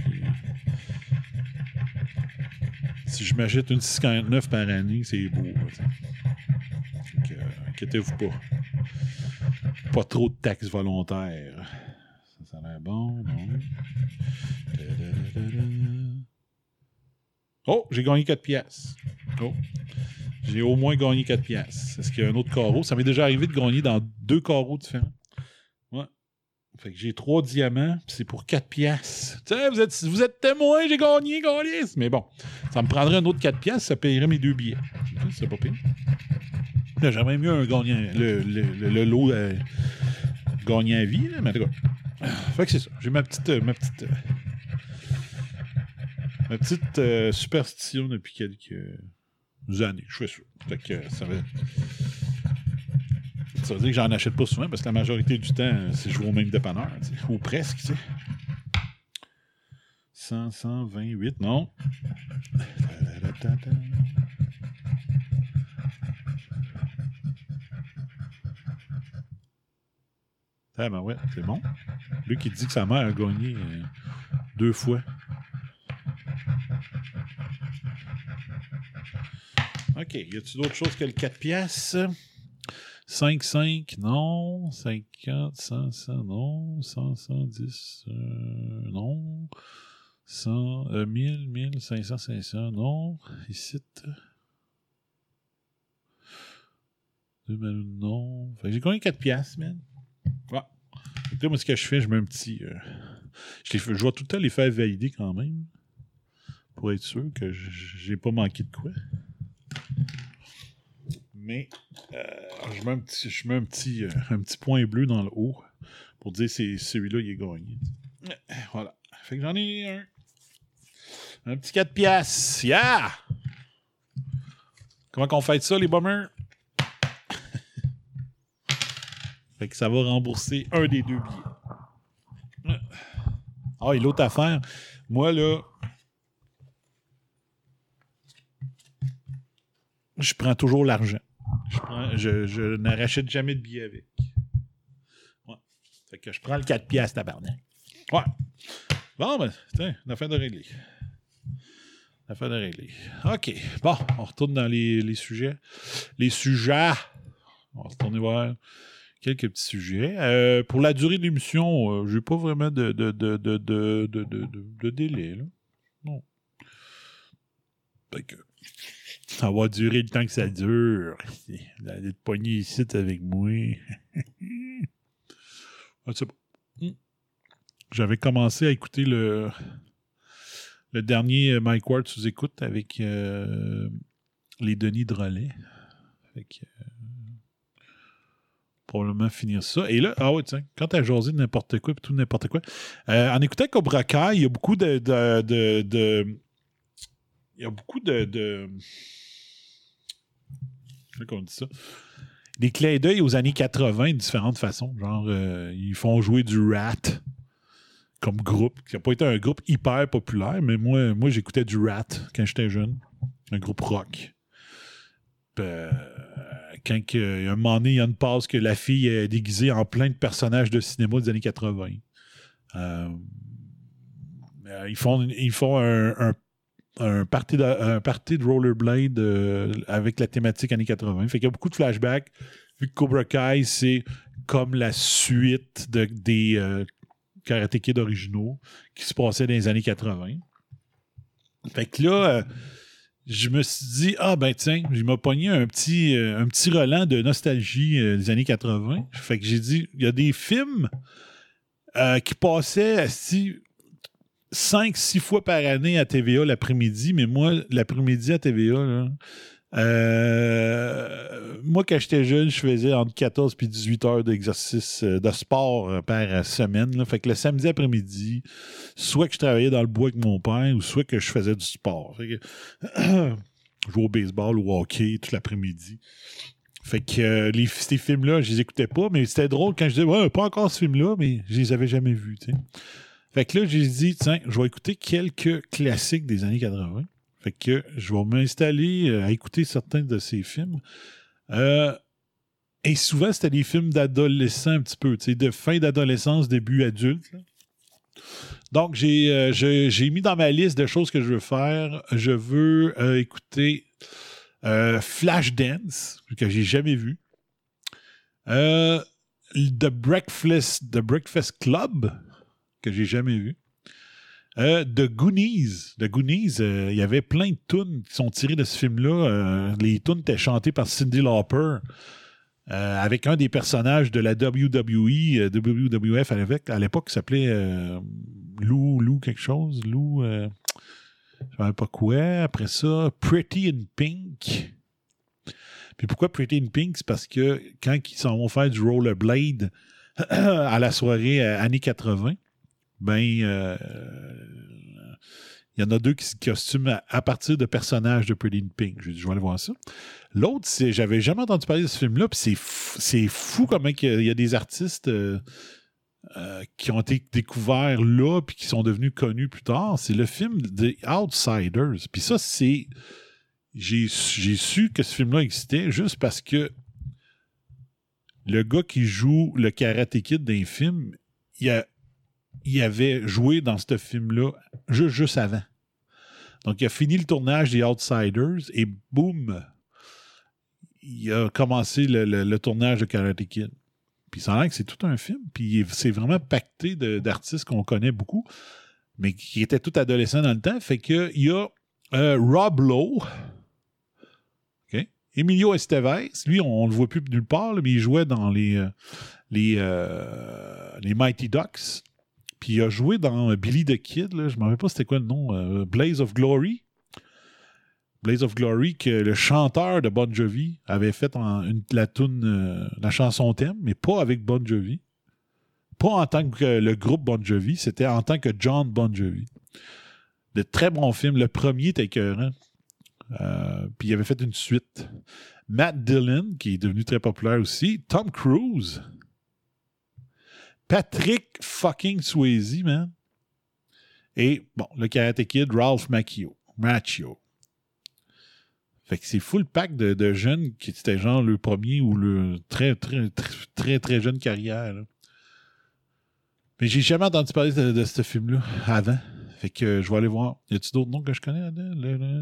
Speaker 2: Si je m'achète une 649 par année, c'est beau. Donc, euh, inquiétez-vous pas. Pas trop de taxes volontaires. Ça, ça a l'air bon? Oh, j'ai gagné 4 pièces. Oh. J'ai au moins gagné 4 pièces. Est-ce qu'il y a un autre carreau? Ça m'est déjà arrivé de gagner dans deux carreaux différents. Ouais. Fait que j'ai 3 diamants, puis c'est pour 4 pièces. Tiens, vous êtes, vous êtes témoin, j'ai gagné, gagné. Mais bon, ça me prendrait un autre 4 pièces, ça payerait mes deux billets. C'est pas pire. J'aimerais mieux un gagnant, le, le, lot euh, gagnant à vie, là, mais en. Fait que c'est ça. J'ai ma petite, ma petite euh, [laughs] Ma petite euh, superstition depuis quelques années, je fais ça. Fait que ça veut... ça veut dire que j'en achète pas souvent parce que la majorité du temps, c'est jouer au même dépanneur, ou presque, tu sais. 100, 128, non. Ah ben ouais, c'est bon. Lui qui dit que sa mère a gagné euh, deux fois. OK. Y a-t-il d'autres choses que le 4 pièces? 5, 5, non. 50, 100, 100, non. 100, 110, euh, non. 100, euh, 1000, 1000, 500, 500, non. Ici. 2000, non. Fait que j'ai gagné 4 pièces, man? Ouais. Là, moi, ce que je fais, je mets un petit. Euh, je, les, je vois tout le temps les faire valider quand même. Pour être sûr que j'ai pas manqué de quoi. Mais euh, je mets, un petit, je mets un, petit, euh, un petit point bleu dans le haut pour dire que celui-là, il est gagné. Voilà. Fait que j'en ai un. Un petit 4 piastres. Yeah! Comment qu'on fait ça, les bombers? [laughs] fait que ça va rembourser un des deux billets. Ah, et l'autre affaire, moi, là, je prends toujours l'argent. Je, je, ne rachète jamais de billets avec. Ouais. Fait que je prends le 4 piastres, tabarnak. Ouais. Bon, ben, tiens, une affaire de régler. Une affaire de régler. OK. Bon, on retourne dans les, sujets. Les sujets. On va retourner voir quelques petits sujets. Euh, pour la durée de l'émission, euh, j'ai pas vraiment de, délai. Non. Fait que Ça va durer le temps que ça dure. Allez te pogner ici avec moi. [laughs] Ah. J'avais commencé à écouter le, le dernier Mike Ward sous écoute avec euh, les Denis Drolet. Fait que, euh, probablement finir ça. Et là, ah ouais, tiens, quand t'as jasé n'importe quoi, tout n'importe quoi, euh, en écoutant Cobra Kai, il y a beaucoup de- il y a beaucoup de. de comment on dit ça? Des clins d'œil aux années 80 de différentes façons. Genre, euh, ils font jouer du rat comme groupe, qui n'a pas été un groupe hyper populaire, mais moi, moi j'écoutais du rat quand j'étais jeune. Un groupe rock. Euh, quand a un moment donné, il y a une passe que la fille est déguisée en plein de personnages de cinéma des années 80. Euh, euh, ils font, ils font un, un, un party de, un party de rollerblade euh, avec la thématique années 80. Fait qu'il y a beaucoup de flashbacks. Vu que Cobra Kai, c'est comme la suite de, des euh, Karate originaux qui se passaient dans les années 80. Fait que là, euh, je me suis dit, ah ben tiens, je m'a pogné un petit, euh, un petit relent de nostalgie des années 80. Fait que j'ai dit, il y a des films qui passaient asti, 5-6 fois par année à TVA l'après-midi, mais moi, l'après-midi à TVA, là, euh, moi, quand j'étais jeune, je faisais entre 14 et 18 heures d'exercice euh, de sport euh, par semaine. Fait que le samedi après-midi, soit que je travaillais dans le bois avec mon père, ou soit que je faisais du sport. Fait que, [clears throat] jouais au baseball ou au hockey tout l'après-midi. Fait que les, ces films-là, je les écoutais pas, mais c'était drôle quand je disais, ouais, pas encore ce film-là, mais je les avais jamais vus. Fait que là, j'ai dit, tiens, je vais écouter quelques classiques des années 80. Fait que je vais m'installer euh, à écouter certains de ces films. Euh, et souvent, c'était des films d'adolescents un petit peu, de fin d'adolescence, début adulte. Donc, j'ai euh, j'ai mis dans ma liste de choses que je veux faire. Je veux euh, écouter Flashdance, que j'ai jamais vu. The Breakfast, The Breakfast Club, que j'ai jamais vu. Euh, The Goonies. The Goonies, euh, il y avait plein de tunes qui sont tirées de ce film-là. Euh, les tunes étaient chantées par Cindy Lauper. avec un des personnages de la WWE, WWF à l'époque, s'appelait Lou, Lou quelque chose, Lou, je ne sais pas quoi. Après ça, Pretty in Pink. Puis pourquoi Pretty in Pink? C'est parce que quand ils s'en vont faire du rollerblade [clears throat] à la soirée années 80, ben, euh, il y en a deux qui se costument à, partir de personnages de Pretty in Pink. Je, vais aller voir ça. L'autre, c'est j'avais jamais entendu parler de ce film-là, puis c'est fou, comment il y, y a des artistes euh, euh, qui ont été découverts là, puis qui sont devenus connus plus tard. C'est le film The Outsiders. Puis ça, c'est. J'ai su que ce film-là existait juste parce que le gars qui joue le Karate Kid d'un film, il, a, il avait joué dans ce film-là juste, avant. Donc, il a fini le tournage des Outsiders et boum, il a commencé le, tournage de Karate Kid. Puis ça a que c'est tout un film. Puis c'est vraiment pacté d'artistes qu'on connaît beaucoup, mais qui étaient tous adolescents dans le temps. Fait que il y a euh, Rob Lowe, OK? Emilio Estevez, lui, on, ne le voit plus nulle part, mais il jouait dans les, euh, euh, les Mighty Ducks. Puis il a joué dans euh, Billy the Kid, je ne me rappelle pas c'était quoi le nom, euh, Blaze of Glory. Blaze of Glory, que le chanteur de Bon Jovi avait fait en, une- la, euh, la chanson thème, mais pas avec Bon Jovi. Pas en tant que le groupe Bon Jovi, c'était en tant que John Bon Jovi. De très bons films. Le premier était écœurant. Puis il avait fait une suite. Matt Dillon, qui est devenu très populaire aussi. Tom Cruise. Patrick fucking Swayze, man. Et, bon, le Karate Kid, Ralph Macchio. Macchio. Fait que c'est full pack de, jeunes qui étaient genre le premier ou le très, très, très, très, jeune carrière. Mais j'ai jamais entendu parler de, ce film-là avant. Fait que je vais aller voir. Y a-t-il d'autres noms que je connais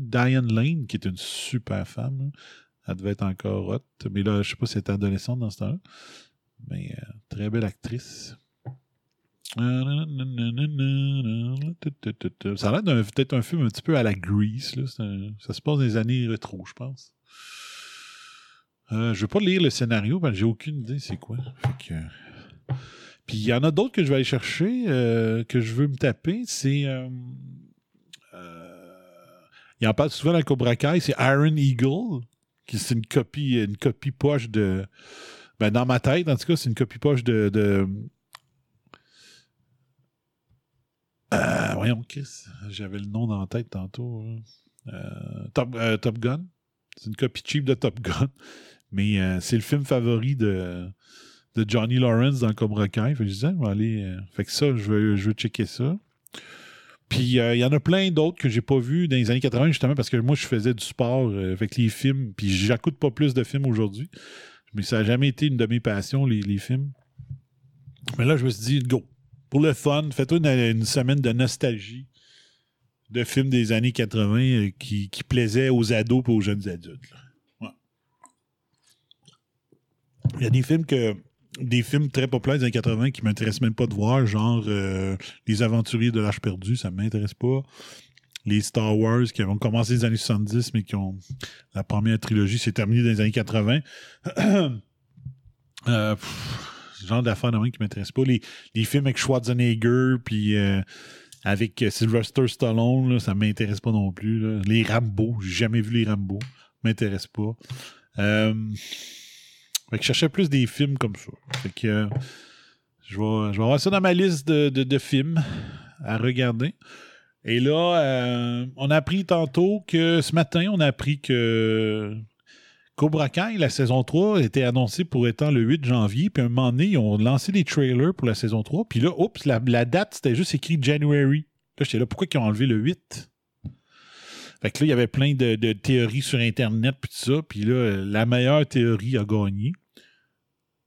Speaker 2: Diane Lane, qui est une super femme. Elle devait être encore hot. Mais là, je sais pas si elle était adolescente dans ce temps-là. Mais euh, très belle actrice. Ça a l'air d'un peut-être un film un petit peu à la Grease. Là. Ça, se passe dans les années rétro, je pense. Euh, je vais pas lire le scénario parce que j'ai aucune idée c'est quoi. Puis il y en a d'autres que je vais aller chercher, euh, que je veux me taper. C'est. euh, euh, il en parle souvent dans Cobra Kai, c'est Iron Eagle, qui c'est une copie, une copie poche de. Ben, dans ma tête, en tout cas, c'est une copie poche de. de euh, voyons, Chris, j'avais le nom dans la tête tantôt. hein. Euh, Top, euh, Top Gun. C'est une copie cheap de Top Gun. Mais c'est le film favori de, de Johnny Lawrence dans Cobra Kai. Fait que je disais, je vais aller. fait que ça, je veux, je checker ça. Puis il y en a plein d'autres que j'ai pas vus dans les années 80, justement, parce que moi, je faisais du sport avec les films. Puis j'écoute pas plus de films aujourd'hui. Mais ça n'a jamais été une de mes passions, les, films. Mais là, je me suis dit, go. Pour le fun, fais-toi une, semaine de nostalgie de films des années 80 euh, qui, plaisaient aux ados et aux jeunes adultes. Il y a des films que des films très populaires des années 80 qui m'intéressent même pas de voir, genre euh, Les Aventuriers de l'Âge perdu, ça m'intéresse pas. Les Star Wars qui ont commencé dans les années 70, mais qui ont. La première trilogie s'est terminée dans les années 80. [clears throat] Euh, pff, ce genre d'affaires de qui m'intéresse pas. Les, films avec Schwarzenegger, puis euh, avec euh, Sylvester Stallone, là, ça m'intéresse pas non plus. Les Rambo, j'ai jamais vu les Rambo. M'intéresse pas. Euh, je cherchais plus des films comme ça. Je, vais, je avoir ça dans ma liste de films à regarder. Et là, euh, on a appris tantôt que ce matin, on a appris que Cobra Kai, la saison 3, était annoncée pour étant le 8 janvier. Puis à un moment donné, ils ont lancé les trailers pour la saison 3. Puis là, oups, la, date, c'était juste écrit January. Là, j'étais là, pourquoi ils ont enlevé le 8? Fait que là, il y avait plein de, de théories sur Internet, puis tout ça. Puis là, la meilleure théorie a gagné.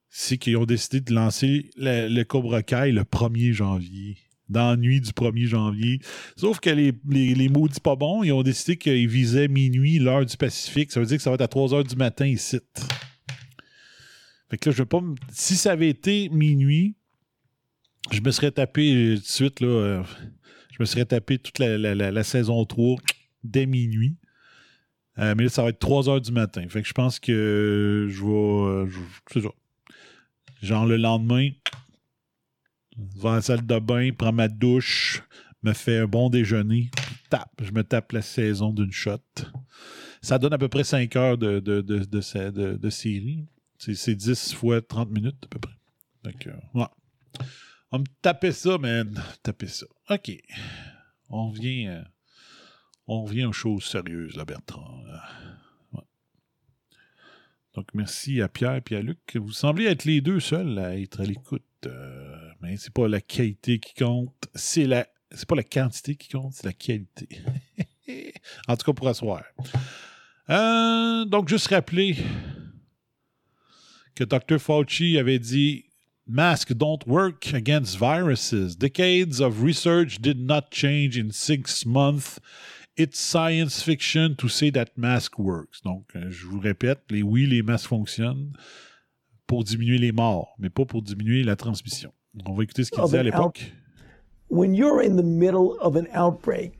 Speaker 2: C'est qu'ils ont décidé de lancer le, le Cobra Kai le 1er janvier. Dans la nuit du 1er janvier. Sauf que les, les, maudits pas bons, ils ont décidé qu'ils visaient minuit, l'heure du Pacifique. Ça veut dire que ça va être à 3 heures du matin ici. Fait que là, je veux pas. Si ça avait été minuit, je me serais tapé euh, tout de suite, là. euh, je me serais tapé toute la, la- la- saison 3 dès minuit. Euh, mais là, ça va être 3 heures du matin. Fait que je pense que je vais. je-. Genre le lendemain, je vais à la salle de bain, prends ma douche, me fais un bon déjeuner, tape. Je me tape la saison d'une shot. Ça donne à peu près 5 heures de, de, de, de, série. C'est c'est 10 fois 30 minutes à peu près. Donc. On me taper ça, man. Taper ça. OK. On revient, euh, on revient aux choses sérieuses, là, Bertrand. Donc, merci à Pierre et à Luc. Vous semblez être les deux seuls à être à l'écoute. euh, mais c'est pas la qualité qui compte, c'est la c'est pas la quantité qui compte, c'est la qualité. [laughs] en tout cas, pour asseoir. Euh, donc, juste rappeler que Dr. Fauci avait dit Masks don't work against viruses. Decades of research did not change in six months. It's science fiction to say that mask works. Donc, euh, je vous répète, les, oui, les masques fonctionnent pour diminuer les morts, mais pas pour diminuer la transmission. On va écouter ce qu'il disait à l'époque.
Speaker 5: when you're in the middle of an outbreak,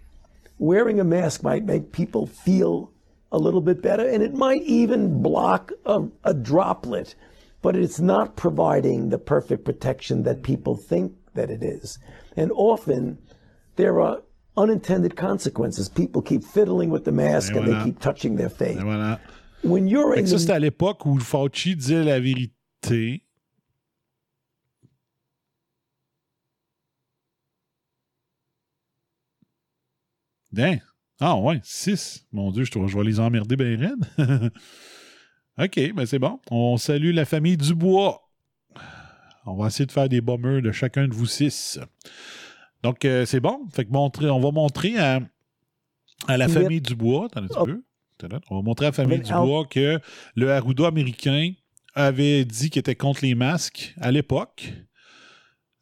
Speaker 5: wearing a mask might make people feel a little bit better, and it might even block a, a droplet, but it's not providing the perfect protection that people think that it is. And often there are unintended consequences. People keep fiddling with the mask
Speaker 2: Et
Speaker 5: and
Speaker 2: voilà.
Speaker 5: they keep touching their face.
Speaker 2: Et voilà.
Speaker 5: When you're in
Speaker 2: ça,
Speaker 5: the
Speaker 2: c'était à l'époque où Fauci disait la vérité. Ah ouais, 6. Mon Dieu, je, vais les emmerder bien raides. [laughs] OK, ben c'est bon. On salue la famille Dubois. On va essayer de faire des bombers de chacun de vous six. Donc, euh, c'est bon. Fait que montrer, on va montrer à, à la famille Dubois. Attends un petit
Speaker 5: Oh.
Speaker 2: peu. On va montrer à la famille Dubois que le Arruda américain avait dit qu'il était contre les masques à l'époque.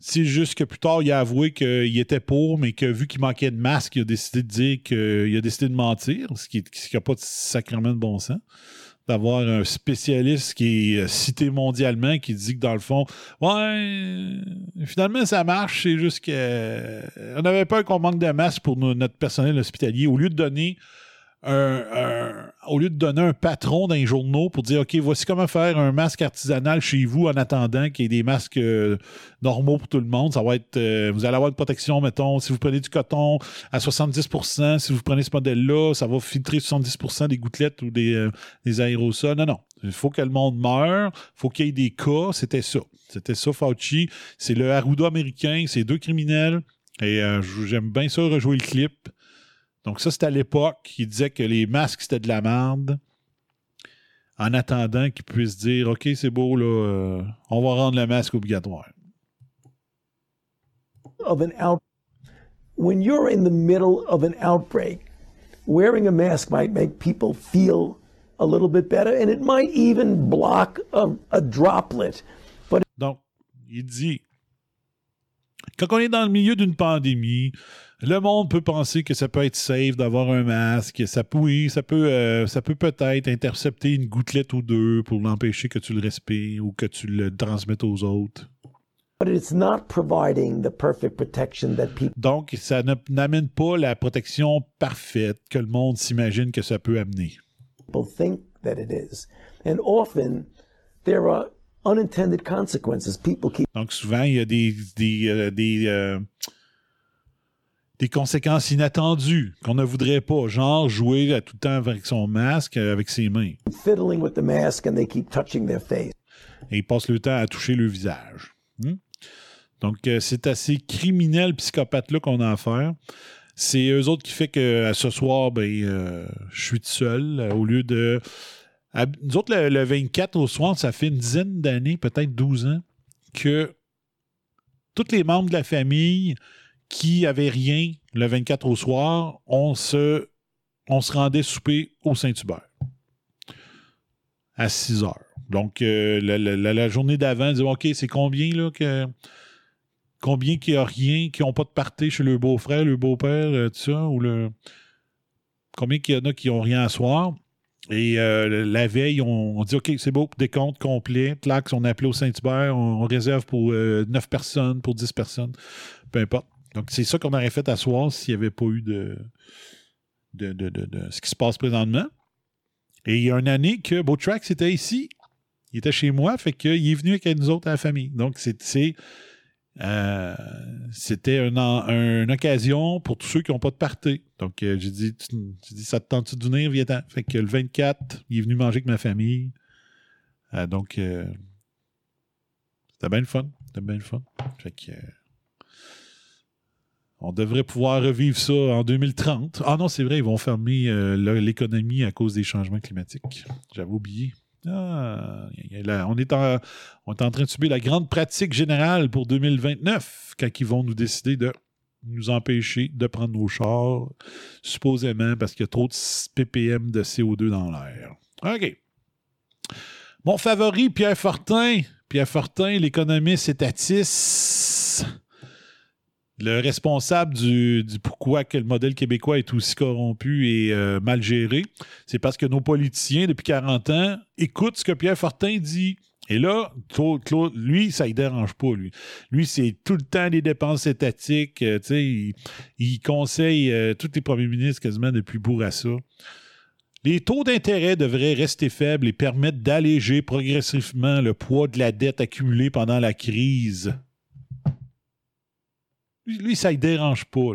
Speaker 2: C'est juste que plus tard, il a avoué qu'il était pour, mais que vu qu'il manquait de masque, il a décidé de dire qu'il a décidé de mentir, ce qui n'a pas de sacrément de bon sens. D'avoir un spécialiste qui est cité mondialement qui dit que dans le fond, ouais, finalement ça marche, c'est juste qu'on avait peur qu'on manque de masque pour notre personnel hospitalier. Au lieu de donner au lieu de donner un patron dans les journaux pour dire OK, voici comment faire un masque artisanal chez vous en attendant qu'il y ait des masques euh, normaux pour tout le monde, ça va être euh, vous allez avoir une protection, mettons, si vous prenez du coton à 70%, si vous prenez ce modèle-là, ça va filtrer 70% des gouttelettes ou des, euh, aérosols. Non, non. Il faut que le monde meure, il faut qu'il y ait des cas. C'était ça. C'était ça, Fauci. C'est le Arruda américain, c'est deux criminels. Et j'aime bien ça rejouer le clip. Donc, ça, c'était à l'époque qui disait que les masques, c'était de la merde. En attendant qu'ils puissent dire OK, c'est beau, là, euh, on va rendre le masque obligatoire.
Speaker 5: Of an out when you're in the middle of an outbreak, wearing a mask might make people feel a little bit better and it might even block a, a droplet. But
Speaker 2: Donc, il dit quand on est dans le milieu d'une pandémie, le monde peut penser que ça peut être safe d'avoir un masque. Ça peut, oui, ça peut, euh, ça peut peut-être intercepter une gouttelette ou deux pour l'empêcher que tu le respires ou que tu le transmettes aux autres. Donc, ça n'amène pas la protection parfaite que le monde s'imagine que ça peut amener.
Speaker 5: Think that it is. And often, there are unintended consequences. People keep...
Speaker 2: Donc, souvent, il y a des, des, euh, des euh, des conséquences inattendues qu'on ne voudrait pas, genre jouer tout le temps avec son masque, euh, avec ses mains. Et ils passent le temps à toucher le visage. Hmm? Donc, euh, c'est assez criminel, psychopathe-là qu'on a affaire. C'est eux autres qui fait que ce soir, ben, euh, je suis tout seul. au lieu de. nous autres, le, le, 24 au soir, ça fait une dizaine d'années, peut-être 12 ans, que tous les membres de la famille qui avait rien le 24 au soir, on se, on se rendait souper au Saint-Hubert à 6 heures. Donc, euh, la, journée d'avant, disait OK, c'est combien là que. Combien qui a rien, qui n'ont pas de party chez le beau-frère, le beau-père, euh, tout ça, ou le. Combien qu'il y en a qui n'ont rien à soir? Et euh, la veille, on, dit OK, c'est beau, décompte complet. Clax, on appelé au Saint-Hubert, on, réserve pour 9 personnes, pour 10 personnes, peu importe. Donc, c'est ça qu'on aurait fait à soir s'il n'y avait pas eu de, de, ce qui se passe présentement. Et il y a une année que Botrax était ici. Il était chez moi, fait qu'il est venu avec nous autres à la famille. Donc, c'est, euh, c'était une occasion pour tous ceux qui n'ont pas de party. Donc, euh, j'ai dit, dit, ça te tente de venir, Fait que le 24, il est venu manger avec ma famille. Euh, donc, c'était bien le fun. C'était bien le fun. Fait que on devrait pouvoir revivre ça en 2030. Ah non, c'est vrai, ils vont fermer euh, l'économie à cause des changements climatiques. J'avais oublié. Ah, on, est en, train de subir la grande pratique générale pour 2029, quand ils vont nous décider de nous empêcher de prendre nos chars, supposément parce qu'il y a trop de ppm de CO2 dans l'air. OK. Mon favori, Pierre Fortin. Pierre Fortin, l'économiste étatiste le responsable du, pourquoi le modèle québécois est aussi corrompu et euh, mal géré, c'est parce que nos politiciens, depuis 40 ans, écoutent ce que Pierre Fortin dit. Et là, Claude, lui, ça ne dérange pas, lui. Lui, c'est tout le temps des dépenses étatiques. Euh, il, il, conseille euh, tous les premiers ministres quasiment depuis Bourassa. Les taux d'intérêt devraient rester faibles et permettre d'alléger progressivement le poids de la dette accumulée pendant la crise. Lui, ça ne dérange pas.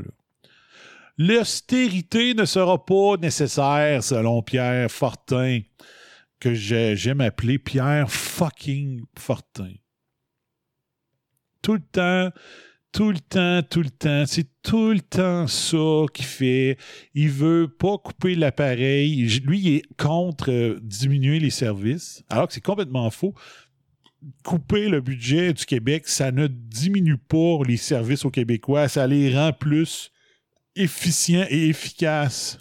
Speaker 2: L'austérité ne sera pas nécessaire, selon Pierre Fortin, que j'aime appeler Pierre fucking Fortin. Tout le temps, tout le temps, tout le temps. C'est tout le temps ça qu'il fait. Il veut pas couper l'appareil. Lui, il est contre euh, diminuer les services, alors que c'est complètement faux couper le budget du Québec, ça ne diminue pas les services aux Québécois, ça les rend plus efficients et efficaces.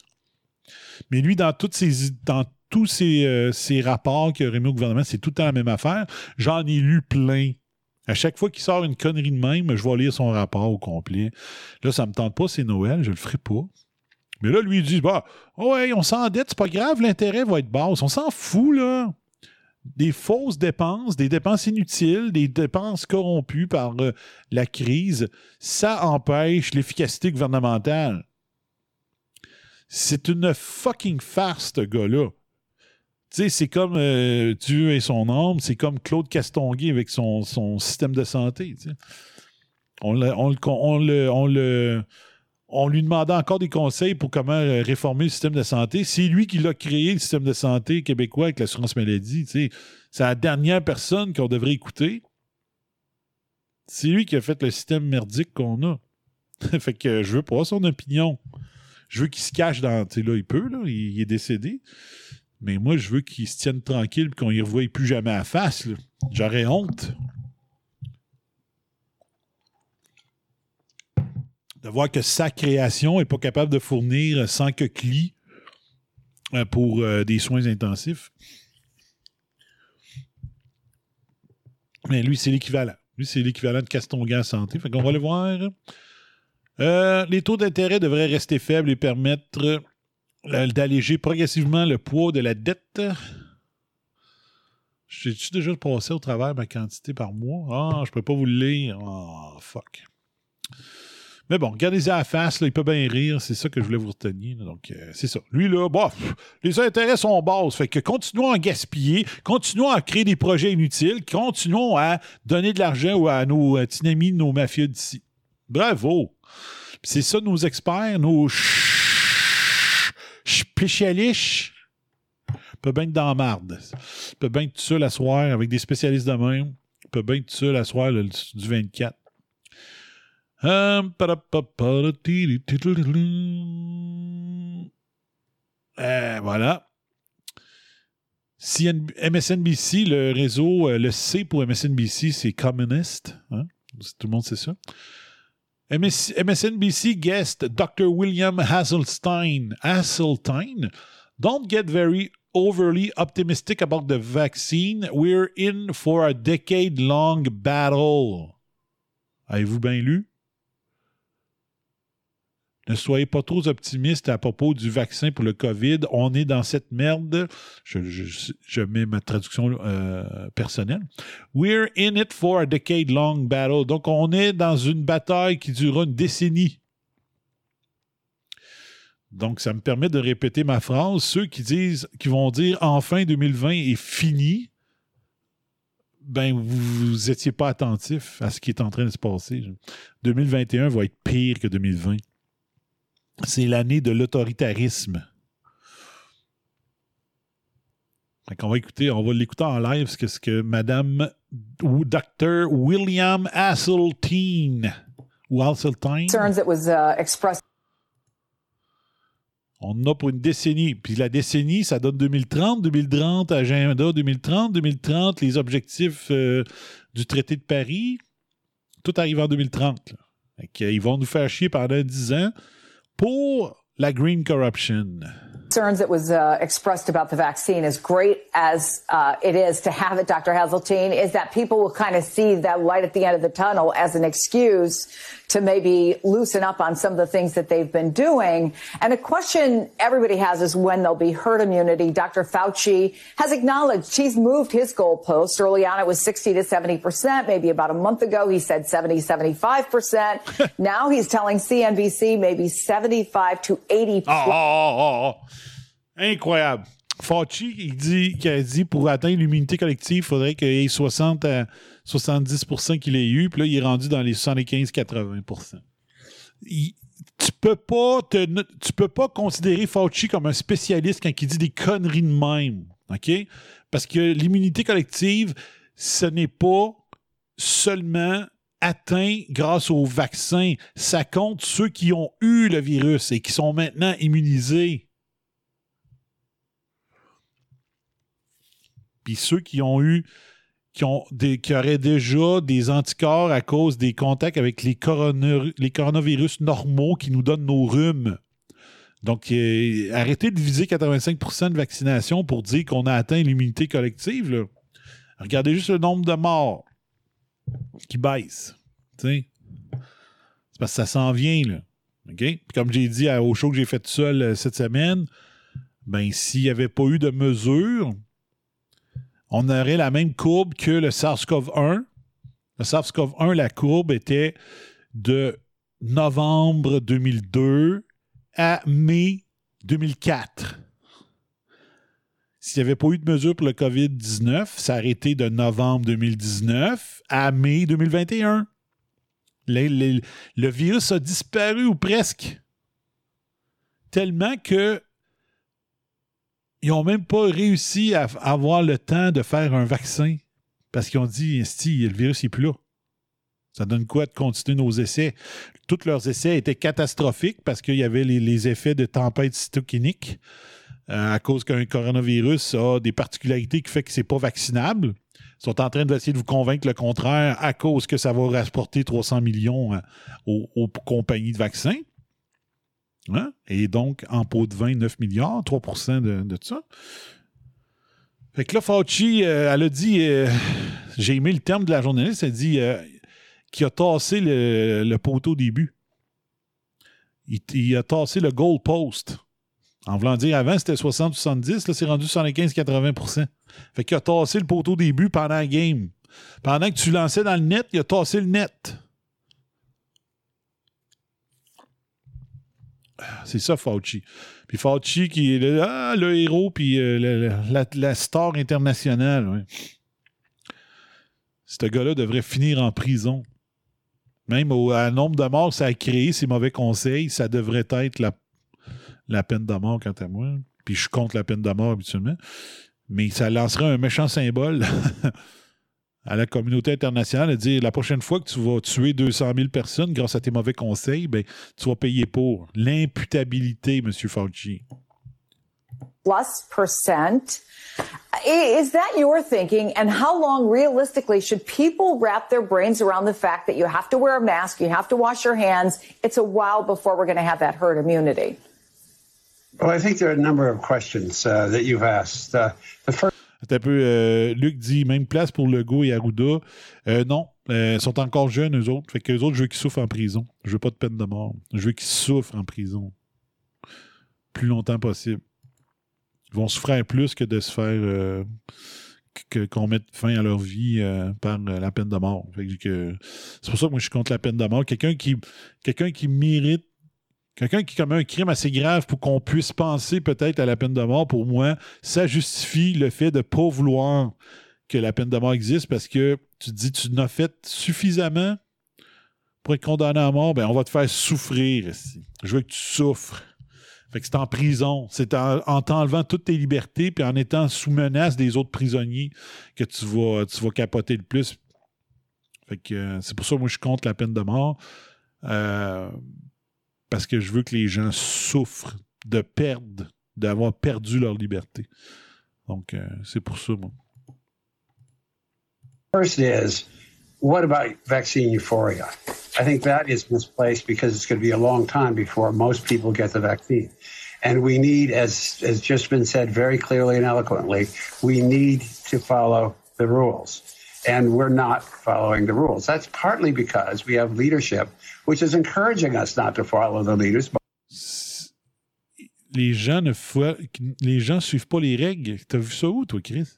Speaker 2: Mais lui, dans, toutes dans tous ces, euh, rapports qu'il a remis au gouvernement, c'est tout le temps la même affaire. J'en ai lu plein À chaque fois qu'il sort une connerie de même, je vais lire son rapport au complet. Là, ça me tente pas, c'est Noël, je le ferai pas. Mais là, lui, il dit, bah, ouais, on s'endette, c'est pas grave, l'intérêt va être basse. On s'en fout, là. Des fausses dépenses, des dépenses inutiles, des dépenses corrompues par euh, la crise, ça empêche l'efficacité gouvernementale. C'est une fucking farce, ce gars-là. Tu sais, c'est comme euh, Dieu et son âme, c'est comme Claude Castonguay avec son, système de santé. on le- on lui demandait encore des conseils pour comment euh, réformer le système de santé. C'est lui qui l'a créé, le système de santé québécois avec l'assurance maladie. C'est la dernière personne qu'on devrait écouter. C'est lui qui a fait le système merdique qu'on a. [laughs] fait que je veux pas son opinion. Je veux qu'il se cache dans. Là, il peut, il, est décédé. Mais moi, je veux qu'il se tienne tranquille et qu'on y revoie plus jamais à face. J'aurais honte. De voir que sa création n'est pas capable de fournir 100 coquelies euh, pour euh, des soins intensifs. Mais lui, c'est l'équivalent. Lui, c'est l'équivalent de Castonguay en santé. Fait qu'on va le voir. Euh, les taux d'intérêt devraient rester faibles et permettre euh, d'alléger progressivement le poids de la dette. J'ai-tu déjà passé au travers ma quantité par mois? Ah, je peux pas vous le lire. Ah, fuck. Mais bon, regardez-y à la face, il peut bien rire, c'est ça que je voulais vous retenir. Donc, euh, c'est ça. Lui, là, bof, les intérêts sont basses. Fait que continuons à gaspiller, continuons à créer des projets inutiles, continuons à donner de l'argent à nos euh, petits amis, nos mafieux d'ici. Bravo! C'est ça nos experts, nos spécialistes. Peut bien être dans la marde. Peut bien être seul à soir avec des spécialistes de même. Peut bien être seul à soir du 24. Euh, voilà. MSNBC, le réseau, euh, le C pour MSNBC, c'est communiste. hein? Tout le monde sait ça. MS MSNBC guest Dr. William Hasselstein. Hasseltine. Don't get very overly optimistic about the vaccine. We're in for a decade long battle. Avez-vous bien lu? Ne soyez pas trop optimistes à propos du vaccin pour le COVID. On est dans cette merde. Je, mets ma traduction euh, personnelle. We're in it for a decade long battle. Donc, on est dans une bataille qui durera une décennie. Donc, ça me permet de répéter ma phrase. Ceux qui disent, qui vont dire enfin 2020 est fini, ben, vous n'étiez pas attentif à ce qui est en train de se passer. 2021 va être pire que 2020. C'est l'année de l'autoritarisme. Qu'on va écouter, on va l'écouter en live, ce que, ce que Madame ou Dr. William Hasseltine ou Hasseltine,
Speaker 6: uh,
Speaker 2: on en a pour une décennie. Puis la décennie, ça donne 2030, 2030, agenda 2030, 2030, les objectifs euh, du traité de Paris. Tout arrive en 2030. là. Fait qu'ils vont nous faire chier pendant 10 ans pour la green corruption.
Speaker 6: concerns that was uh, expressed about the vaccine, as great as uh, it is to have it, Dr. Hazeltine, is that people will kind of see that light at the end of the tunnel as an excuse to maybe loosen up on some of the things that they've been doing. And a question everybody has is when there'll be herd immunity. Dr. Fauci has acknowledged he's moved his goalpost. Early on, it was 60 to 70%. Maybe about a month ago, he said 70, 75%. [laughs] now he's telling CNBC maybe 75 to 80%.
Speaker 2: ah, ah, ah, ah. Incroyable. Fauci, il dit, a dit pour atteindre l'immunité collective, il faudrait qu'il y ait 60 à 70% qu'il ait eu, puis là, il est rendu dans les 75-80 Il- tu peux tu peux pas considérer Fauci comme un spécialiste quand il dit des conneries de même. Parce que l'immunité collective, ce n'est pas seulement atteint grâce au vaccin. Ça compte ceux qui ont eu le virus et qui sont maintenant immunisés. Puis ceux qui ont eu qui, ont qui auraient déjà des anticorps à cause des contacts avec les, corona- les coronavirus normaux qui nous donnent nos rhumes. Donc, arrêtez de viser 85% de vaccination pour dire qu'on a atteint l'immunité collective. Regardez juste le nombre de morts. qui baisse. C'est parce que ça s'en vient, comme j'ai dit au show que j'ai fait seul euh, cette semaine, ben s'il n'y avait pas eu de mesures, on aurait la même courbe que le SARS-CoV-1. Le SARS-CoV-1, la courbe était de novembre 2002 à mai 2004. S'il n'y avait pas eu de mesures pour le COVID-19, ça aurait été de novembre 2019 à mai 2021. le virus a disparu ou presque. Tellement que ils n'ont même pas réussi à avoir le temps de faire un vaccin parce qu'ils ont dit, le virus n'est plus là. Ça donne quoi de continuer nos essais? Tous leurs essais étaient catastrophiques parce qu'il y avait les, effets de tempête cytokinique euh, à cause qu'un coronavirus a des particularités qui fait que c'est pas vaccinable. Ils sont en train d'essayer de vous convaincre le contraire à cause que ça va rapporter 300 millions euh, aux, compagnies de vaccins. Hein? Et donc, en pot de 29 9 milliards, 3 de, de ça. Fait que là, Fauci, euh, elle a dit, j'ai aimé le terme de la journaliste, elle dit, qui a tassé le, poteau au début. Il, a tassé le goal post. En voulant dire, avant, c'était 60-70, là, c'est rendu 75-80% Fait qu'il a tassé le poteau au début pendant la game. Pendant que tu lançais dans le net, il a tassé le net. C'est ça, Fauci. Puis Fauci qui est le, ah, héros, puis euh, la, star internationale. Ce gars-là devrait finir en prison. Même au nombre de morts ça a créé, ces mauvais conseils, ça devrait être la, la peine de mort, quant à moi. Puis je suis contre la peine de mort habituellement. Mais ça lancerait un méchant symbole [laughs] à la communauté internationale de dire la prochaine fois que tu vas tuer 200 000 personnes grâce à tes mauvais conseils, ben, tu vas payer pour. L'imputabilité, M. Fauci.
Speaker 6: Plus percent Is that your thinking? And how long realistically should people wrap their brains around the fact that you have to wear a mask, you have to wash your hands? It's a while before we're going to have that herd immunity.
Speaker 7: Well, I think there are a number of questions uh, that you've asked. Uh, the first.
Speaker 2: Un peu, euh, Luc dit même place pour Legault et Arruda. Euh, non, euh, sont encore jeunes, eux autres. Fait que eux autres, je veux qu'ils souffrent en prison. Je veux pas de peine de mort. Je veux qu'ils souffrent en prison. Plus longtemps possible. Ils vont souffrir plus que de se faire. Euh, qu'on mette fin à leur vie par la peine de mort. c'est pour ça que moi je suis contre la peine de mort. Quelqu'un qui, quelqu'un qui mérite, quelqu'un qui commet un crime assez grave pour qu'on puisse penser peut-être à la peine de mort, pour moi, ça justifie le fait de ne pas vouloir que la peine de mort existe parce que tu te dis tu n'as fait suffisamment pour être condamné à mort, ben on va te faire souffrir Je veux que tu souffres. Fait que c'est en prison. C'est en, t'enlevant toutes tes libertés puis en étant sous menace des autres prisonniers que tu vas, tu vas capoter le plus. Fait que euh, c'est pour ça que moi je contre la peine de mort. Euh, parce que je veux que les gens souffrent de perdre, d'avoir perdu leur liberté. Donc, euh, c'est pour ça, moi.
Speaker 7: First is, what about vaccine euphoria? I think that is misplaced because it's going to be a long time before most people get the vaccine. And we need, as has just been said very clearly and eloquently, we need to follow the rules. And we're not following the rules. That's partly because we have leadership, which is encouraging us not to follow the leaders.
Speaker 2: Les gens ne les gens suivent pas les règles. T'as vu ça où, toi, Chris?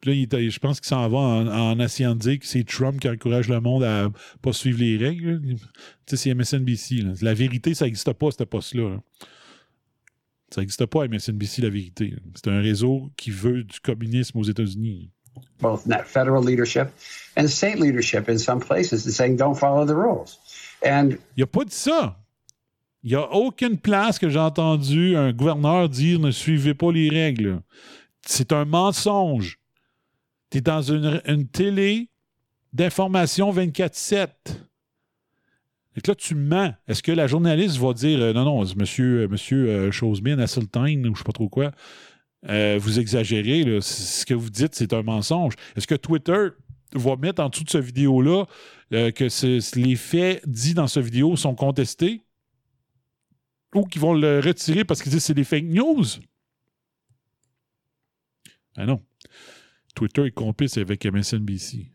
Speaker 2: Puis là, je pense qu'il s'en va en, en, essayant de dire que c'est Trump qui encourage le monde à pas suivre les règles. Tu sais, c'est MSNBC. La vérité, ça n'existe pas, ce poste-là. Ça n'existe pas à MSNBC, la vérité. C'est un réseau qui veut du communisme aux États-Unis.
Speaker 7: Both federal leadership and state leadership in some places is saying don't follow the rules. And
Speaker 2: il n'y a pas de ça. Il n'y a aucune place que j'ai entendu un gouverneur dire ne suivez pas les règles. C'est un mensonge. Tu es dans une, télé d'information 24-7. Et là, tu mens. Est-ce que la journaliste va dire euh, non, non, monsieur, euh, monsieur euh, Chosebin, Asseltine, ou je sais pas trop quoi, vous exagérez, ce que vous dites, c'est un mensonge. Est-ce que Twitter va mettre en dessous de cette vidéo-là que les faits dits dans cette vidéo sont contestés? Ou qu'ils vont le retirer parce qu'ils disent que c'est des fake news? Ah non. Twitter est complice avec MSNBC.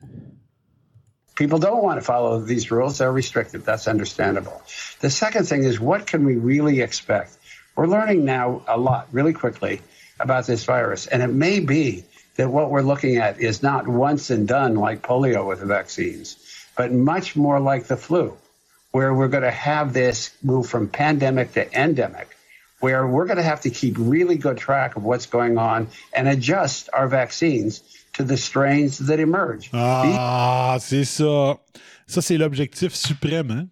Speaker 7: People don't want to follow these rules. They're restricted. That's understandable. The second thing is what can we really expect? We're learning now a lot really quickly about this virus. And it may be that what we're looking at is not once and done like polio with the vaccines, but much more like the flu, where we're going to have this move from pandemic to endemic, where we're going to have to keep really good track of what's going on and adjust our vaccines strains that emerge.
Speaker 2: Ah, c'est ça. Ça, c'est l'objectif suprême, hein?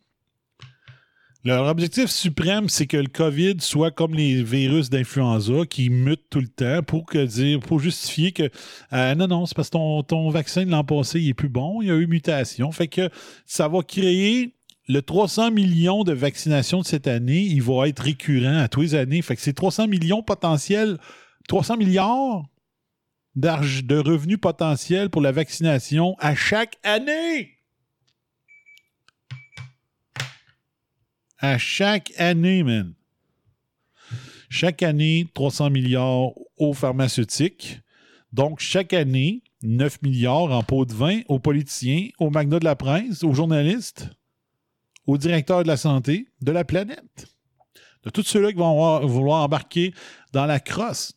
Speaker 2: Leur objectif suprême, c'est que le COVID soit comme les virus d'influenza qui mutent tout le temps pour justifier que euh, non, non, c'est parce que ton, ton vaccin de l'an passé il est plus bon, il y a eu mutation. Fait que ça va créer le 300 millions de vaccinations de cette année, il va être récurrent à tous les années. Fait que c'est 300 millions potentiels, 300 milliards de revenus potentiels pour la vaccination à chaque année. À chaque année, man. Chaque année, 300 milliards aux pharmaceutiques. Donc, chaque année, 9 milliards en pot de vin aux politiciens, aux magnats de la presse, aux journalistes, aux directeurs de la santé de la planète. De tous ceux-là qui vont vouloir embarquer dans la crosse.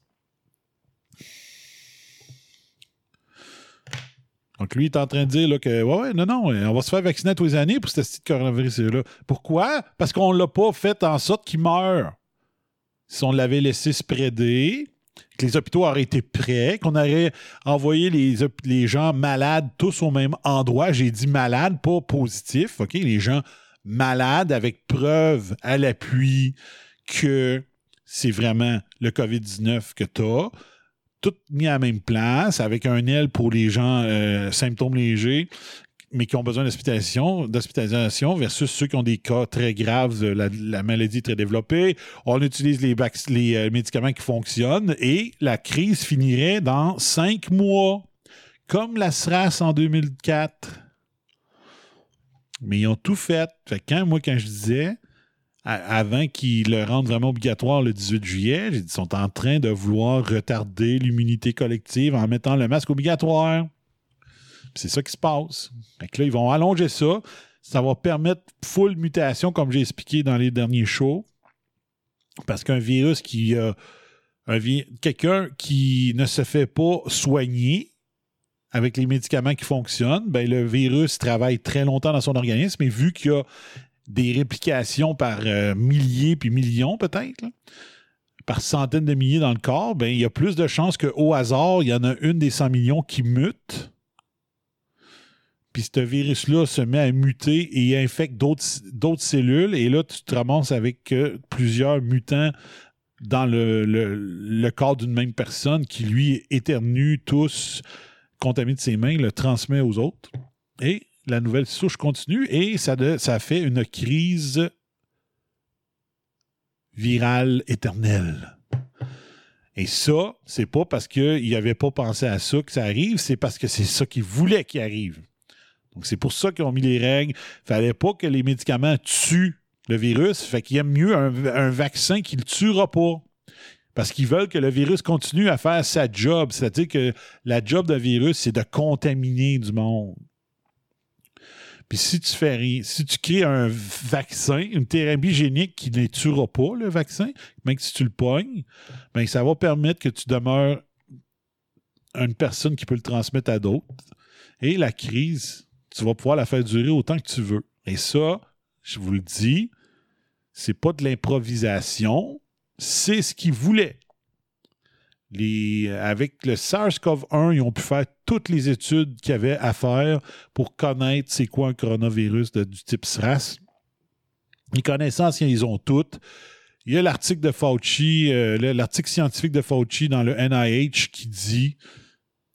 Speaker 2: Donc, lui, il est en train de dire là, que, ouais, non, non, on va se faire vacciner tous les années pour ce petit coronavirus-là. Pourquoi? Parce qu'on ne l'a pas fait en sorte qu'il meure. Si on l'avait laissé spreader, que les hôpitaux auraient été prêts, qu'on aurait envoyé les, les gens malades tous au même endroit. J'ai dit malades, pas positifs, OK? Les gens malades avec preuve à l'appui que c'est vraiment le COVID-19 que tu as tout mis à la même place, avec un aile pour les gens euh, symptômes légers, mais qui ont besoin d'hospitalisation, versus ceux qui ont des cas très graves, de la, maladie très développée. On utilise les, les euh, médicaments qui fonctionnent et la crise finirait dans cinq mois, comme la SRAS en 2004. Mais ils ont tout fait. Fait quand, moi, quand je disais, avant qu'ils le rendent vraiment obligatoire le 18 juillet, ils sont en train de vouloir retarder l'immunité collective en mettant le masque obligatoire. C'est ça qui se passe. Fait là, ils vont allonger ça. Ça va permettre full mutation, comme j'ai expliqué dans les derniers shows. Parce qu'un virus qui a. quelqu'un qui ne se fait pas soigner avec les médicaments qui fonctionnent, ben le virus travaille très longtemps dans son organisme et vu qu'il y a des réplications par euh, milliers puis millions peut-être, par centaines de milliers dans le corps, ben, il y a plus de chances qu'au hasard, il y en a une des 100 millions qui mute. Puis ce virus-là se met à muter et infecte d'autres cellules. Et là, tu te ramasses avec plusieurs mutants dans le, corps d'une même personne qui, lui, éternue tous, contamine ses mains, le transmet aux autres. Et la nouvelle souche continue et ça, fait une crise virale éternelle. Et ça, c'est pas parce qu'il n'avait pas pensé à ça que ça arrive, c'est parce que c'est ça qu'ils voulaient qu'il arrive. Donc, c'est pour ça qu'ils ont mis les règles. Il fallait pas que les médicaments tuent le virus. Fait qu'il y mieux un, vaccin qui ne le tuera pas. Parce qu'ils veulent que le virus continue à faire sa job. C'est-à-dire que la job d'un virus, c'est de contaminer du monde. Puis si tu fais rien, si tu crées un vaccin, une thérapie génique qui ne tuera pas le vaccin, même si tu le pognes, ben ça va permettre que tu demeures une personne qui peut le transmettre à d'autres. Et la crise, tu vas pouvoir la faire durer autant que tu veux. Et ça, je vous le dis, c'est pas de l'improvisation, c'est ce qu'ils voulaient avec le SARS-CoV-1, ils ont pu faire toutes les études qu'il y avait à faire pour connaître c'est quoi un coronavirus du type SRAS. Les connaissances, ils ont toutes. Il y a l'article de Fauci, euh, l'article scientifique de Fauci dans le NIH qui dit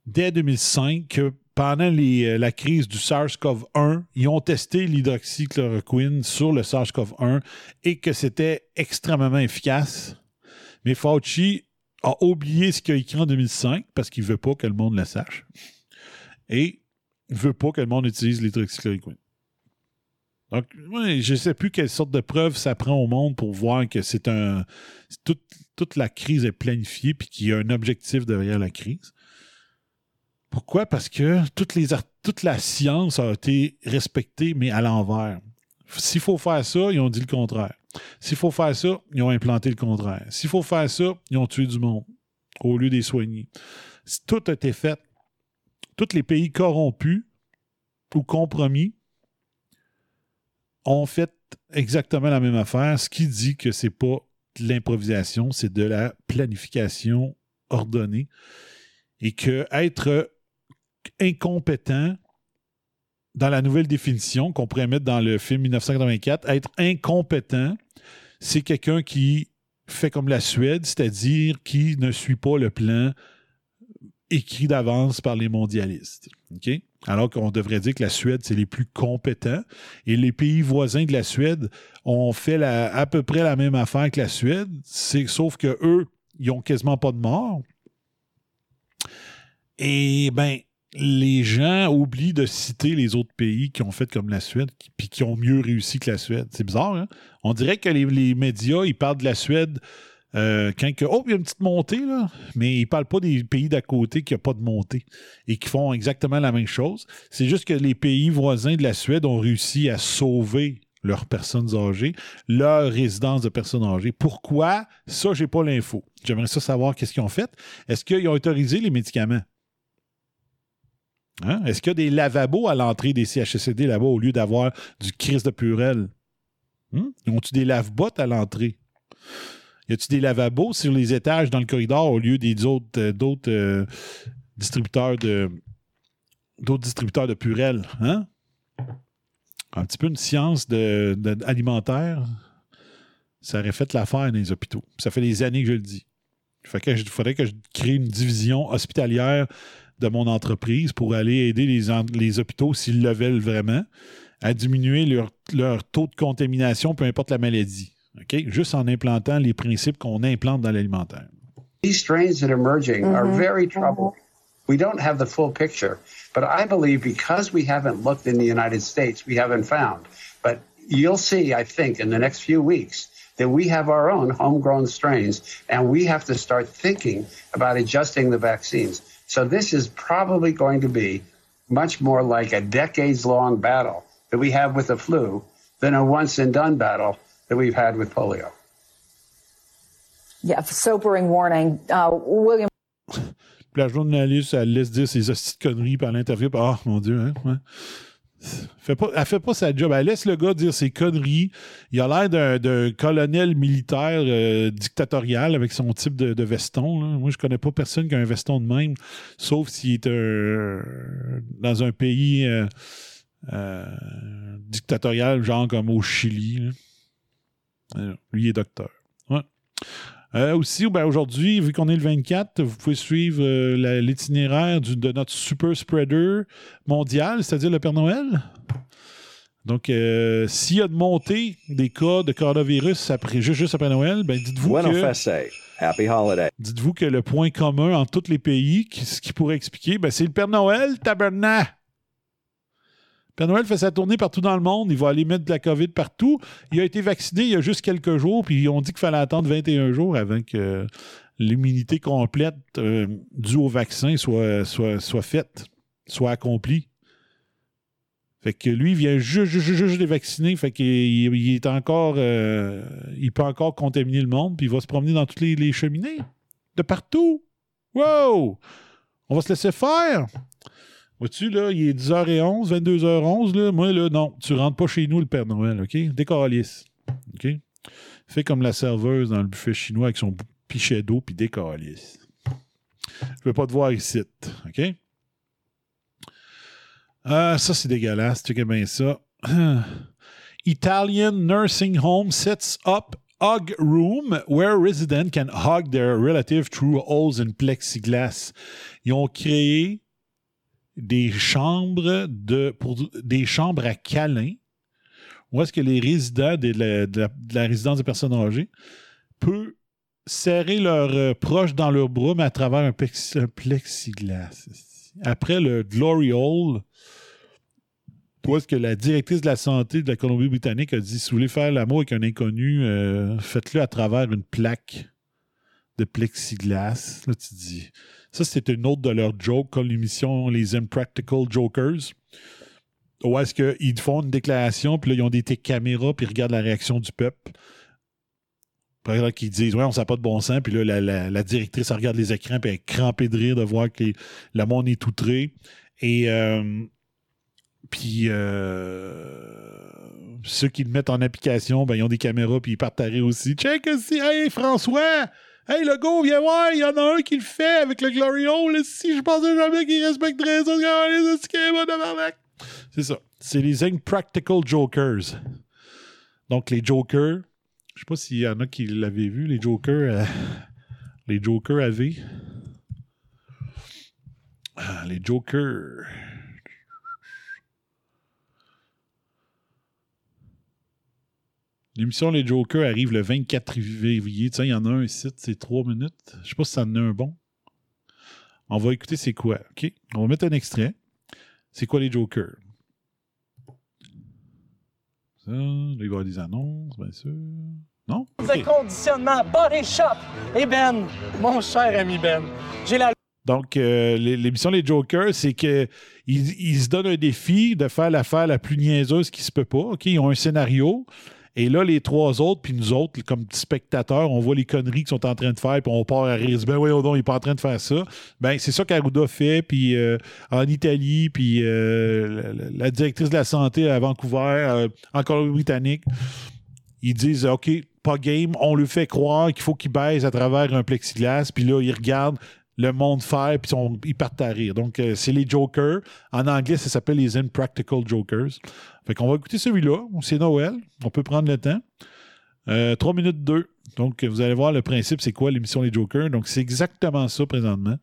Speaker 2: dès 2005 que pendant euh, la crise du SARS-CoV-1, ils ont testé l'hydroxychloroquine sur le SARS-CoV-1 et que c'était extrêmement efficace. Mais Fauci a oublié ce qu'il a écrit en 2005 parce qu'il ne veut pas que le monde le sache. Et il ne veut pas que le monde utilise l'hydroxychloroquine. Donc, je ne sais plus quelle sorte de preuve ça prend au monde pour voir que c'est un. Toute, toute, la crise est planifiée puis qu'il y a un objectif derrière la crise. Pourquoi? Parce que toutes les, toute la science a été respectée, mais à l'envers. S'il faut faire ça, ils ont dit le contraire. S'il faut faire ça, ils ont implanté le contraire. S'il faut faire ça, ils ont tué du monde au lieu des soigner. Tout a été fait. Tous les pays corrompus ou compromis ont fait exactement la même affaire, ce qui dit que c'est pas de l'improvisation, c'est de la planification ordonnée et que être incompétent dans la nouvelle définition qu'on pourrait mettre dans le film 1984, être incompétent, c'est quelqu'un qui fait comme la Suède, c'est-à-dire qui ne suit pas le plan écrit d'avance par les mondialistes. Alors qu'on devrait dire que la Suède, c'est les plus compétents. Et les pays voisins de la Suède ont fait à peu près la même affaire que la Suède, sauf que eux, ils n'ont quasiment pas de mort. Et ben, les gens oublient de citer les autres pays qui ont fait comme la Suède, puis qui ont mieux réussi que la Suède. C'est bizarre, hein? On dirait que les, médias, ils parlent de la Suède euh, quand que, oh, il y a une petite montée, mais ils ne parlent pas des pays d'à côté qui n'ont pas de montée et qui font exactement la même chose. C'est juste que les pays voisins de la Suède ont réussi à sauver leurs personnes âgées, leur résidence de personnes âgées. Pourquoi? Ça, j'ai pas l'info. J'aimerais ça savoir qu'est-ce qu'ils ont fait. Est-ce qu'ils ont autorisé les médicaments? Hein? Est-ce qu'il y a des lavabos à l'entrée des CHSLD là-bas au lieu d'avoir du Christ de Purel? Hum? Ont-ils des lave-bottes à l'entrée? Y a-t-il des lavabos sur les étages dans le corridor au lieu des autres, euh, d'autres euh, distributeurs de d'autres distributeurs de Purel? Hein? Un petit peu une science de, alimentaire, ça aurait fait l'affaire dans les hôpitaux. Ça fait des années que je le dis. Il faudrait que je crée une division hospitalière de mon entreprise pour aller aider les, les hôpitaux, s'ils le veulent vraiment, à diminuer leur, leur, taux de contamination, peu importe la maladie. OK? Juste en implantant les principes qu'on implante dans l'alimentaire.
Speaker 7: These strains that are emerging are mm-hmm. very troubling. We don't have the full picture, but I believe because we haven't looked in the United States, we haven't found. But you'll see, I think, in the next few weeks, that we have our own homegrown strains, and we have to start thinking about adjusting the vaccines. So this is probably going to be much more like a decades long battle that we have with the flu than a once and done battle that we've had with polio.
Speaker 6: Yeah, sobering warning. Uh, William.
Speaker 2: la journaliste, elle laisse dire ses hosties de conneries par l'interview. Ah, oh, mon Dieu, hein? Ouais. Fait pas, elle fait pas sa job. Elle laisse le gars dire ses conneries. Il a l'air d'un colonel militaire euh, dictatorial avec son type de, veston. Moi, je connais pas personne qui a un veston de même, sauf s'il est dans un pays euh, euh, dictatorial, genre comme au Chili. Lui, il est docteur. Euh, aussi, ben, aujourd'hui, vu qu'on est le 24, vous pouvez suivre euh, l'itinéraire de notre super spreader mondial, c'est-à-dire le Père Noël. Donc, euh, s'il y a de montée des cas de coronavirus après, juste, après Noël, ben dites-vous que... Dites-vous que le point commun entre tous les pays, ce qui pourrait expliquer, ben, c'est le Père Noël, tabernacle. Père Noël fait sa tournée partout dans le monde. Il va aller mettre de la COVID partout. Il a été vacciné il y a juste quelques jours, puis ont dit qu'il fallait attendre 21 jours avant que l'immunité complète euh, due au vaccin soit, soit, soit faite, soit accomplie. Fait que lui, il vient juste, juste, juste les vacciner. Fait qu'il il est encore. Euh, il peut encore contaminer le monde, puis il va se promener dans toutes les, les cheminées. De partout. Wow! On va se laisser faire. Vois-tu, là, il est 10h11, 22h11, là. Moi, là, non, tu rentres pas chez nous le Père Noël, OK? Décalisse. OK? Fais comme la serveuse dans le buffet chinois avec son pichet d'eau, puis décalisse. Je veux pas te voir ici, OK? Ah, ça, c'est dégueulasse. Tu sais bien ça. [clears throat] Italian nursing home sets up hug room where residents can hug their relative through holes in plexiglass. Ils ont créé des chambres de à câlins où est-ce que les résidents de la, résidence des personnes âgées peuvent serrer leurs euh, proches dans leurs bras, mais à travers un, plexiglas. Après le Glory Hole, où est-ce que la directrice de la santé de la Colombie-Britannique a dit si vous voulez faire l'amour avec un inconnu, euh, faites-le à travers une plaque de plexiglas. Là, tu dis. Ça, c'était une autre de leurs jokes, comme l'émission Les Impractical Jokers. Où est-ce qu'ils font une déclaration, puis là, ils ont des caméras, puis ils regardent la réaction du peuple. Par exemple, qu'ils disent, ouais, on sait pas de bon sens, puis là, la, la- la directrice, elle regarde les écrans, puis elle est crampée de rire de voir que les- le monde est outré. Et. euh, puis. euh, ceux qui le mettent en application, ben, ils ont des caméras, puis ils partent à rire aussi. Check aussi, hey François! Hey, le gars, viens voir, il y en a un qui le fait avec le Glory Hole. Si je pensais jamais qu'il respecterait ça. C'est ça. C'est les Impractical Jokers. Donc, les Jokers, je sais pas s'il y en a qui l'avaient vu, les Jokers, euh, les Jokers AV. Ah, les Jokers. L'émission Les Jokers arrive le 24 février. Tiens, il y en a un ici, c'est trois minutes. Je sais pas si ça en a un bon. On va écouter c'est quoi. OK? On va mettre un extrait. C'est quoi les Jokers? Ça, là, il va y avoir des annonces, bien sûr. Non?
Speaker 8: de conditionnement Body Shop. Et Ben, mon cher ami Ben, j'ai la
Speaker 2: Donc, euh, l'é- l'émission Les Jokers, c'est que ils, se donnent un défi de faire l'affaire la plus niaiseuse qui se peut pas. OK? Ils ont un scénario. Et là, les trois autres, puis nous autres, comme spectateurs, on voit les conneries qu'ils sont en train de faire, puis on part à rire. Ben oui, non, il n'est pas en train de faire ça. Ben, c'est ça qu'Arruda fait, puis euh, en Italie, puis euh, la, directrice de la santé à Vancouver, euh, en Colombie-Britannique, ils disent OK, pas game, on lui fait croire qu'il faut qu'il baise à travers un plexiglas, puis là, ils regardent le monde faire, puis ils partent à rire. Donc, euh, c'est les Jokers. En anglais, ça s'appelle les Impractical Jokers. Fait qu'on va écouter celui-là. C'est Noël. On peut prendre le temps. Euh, 3 minutes 2. Donc, vous allez voir le principe, c'est quoi l'émission Les Jokers? Donc, c'est exactement ça présentement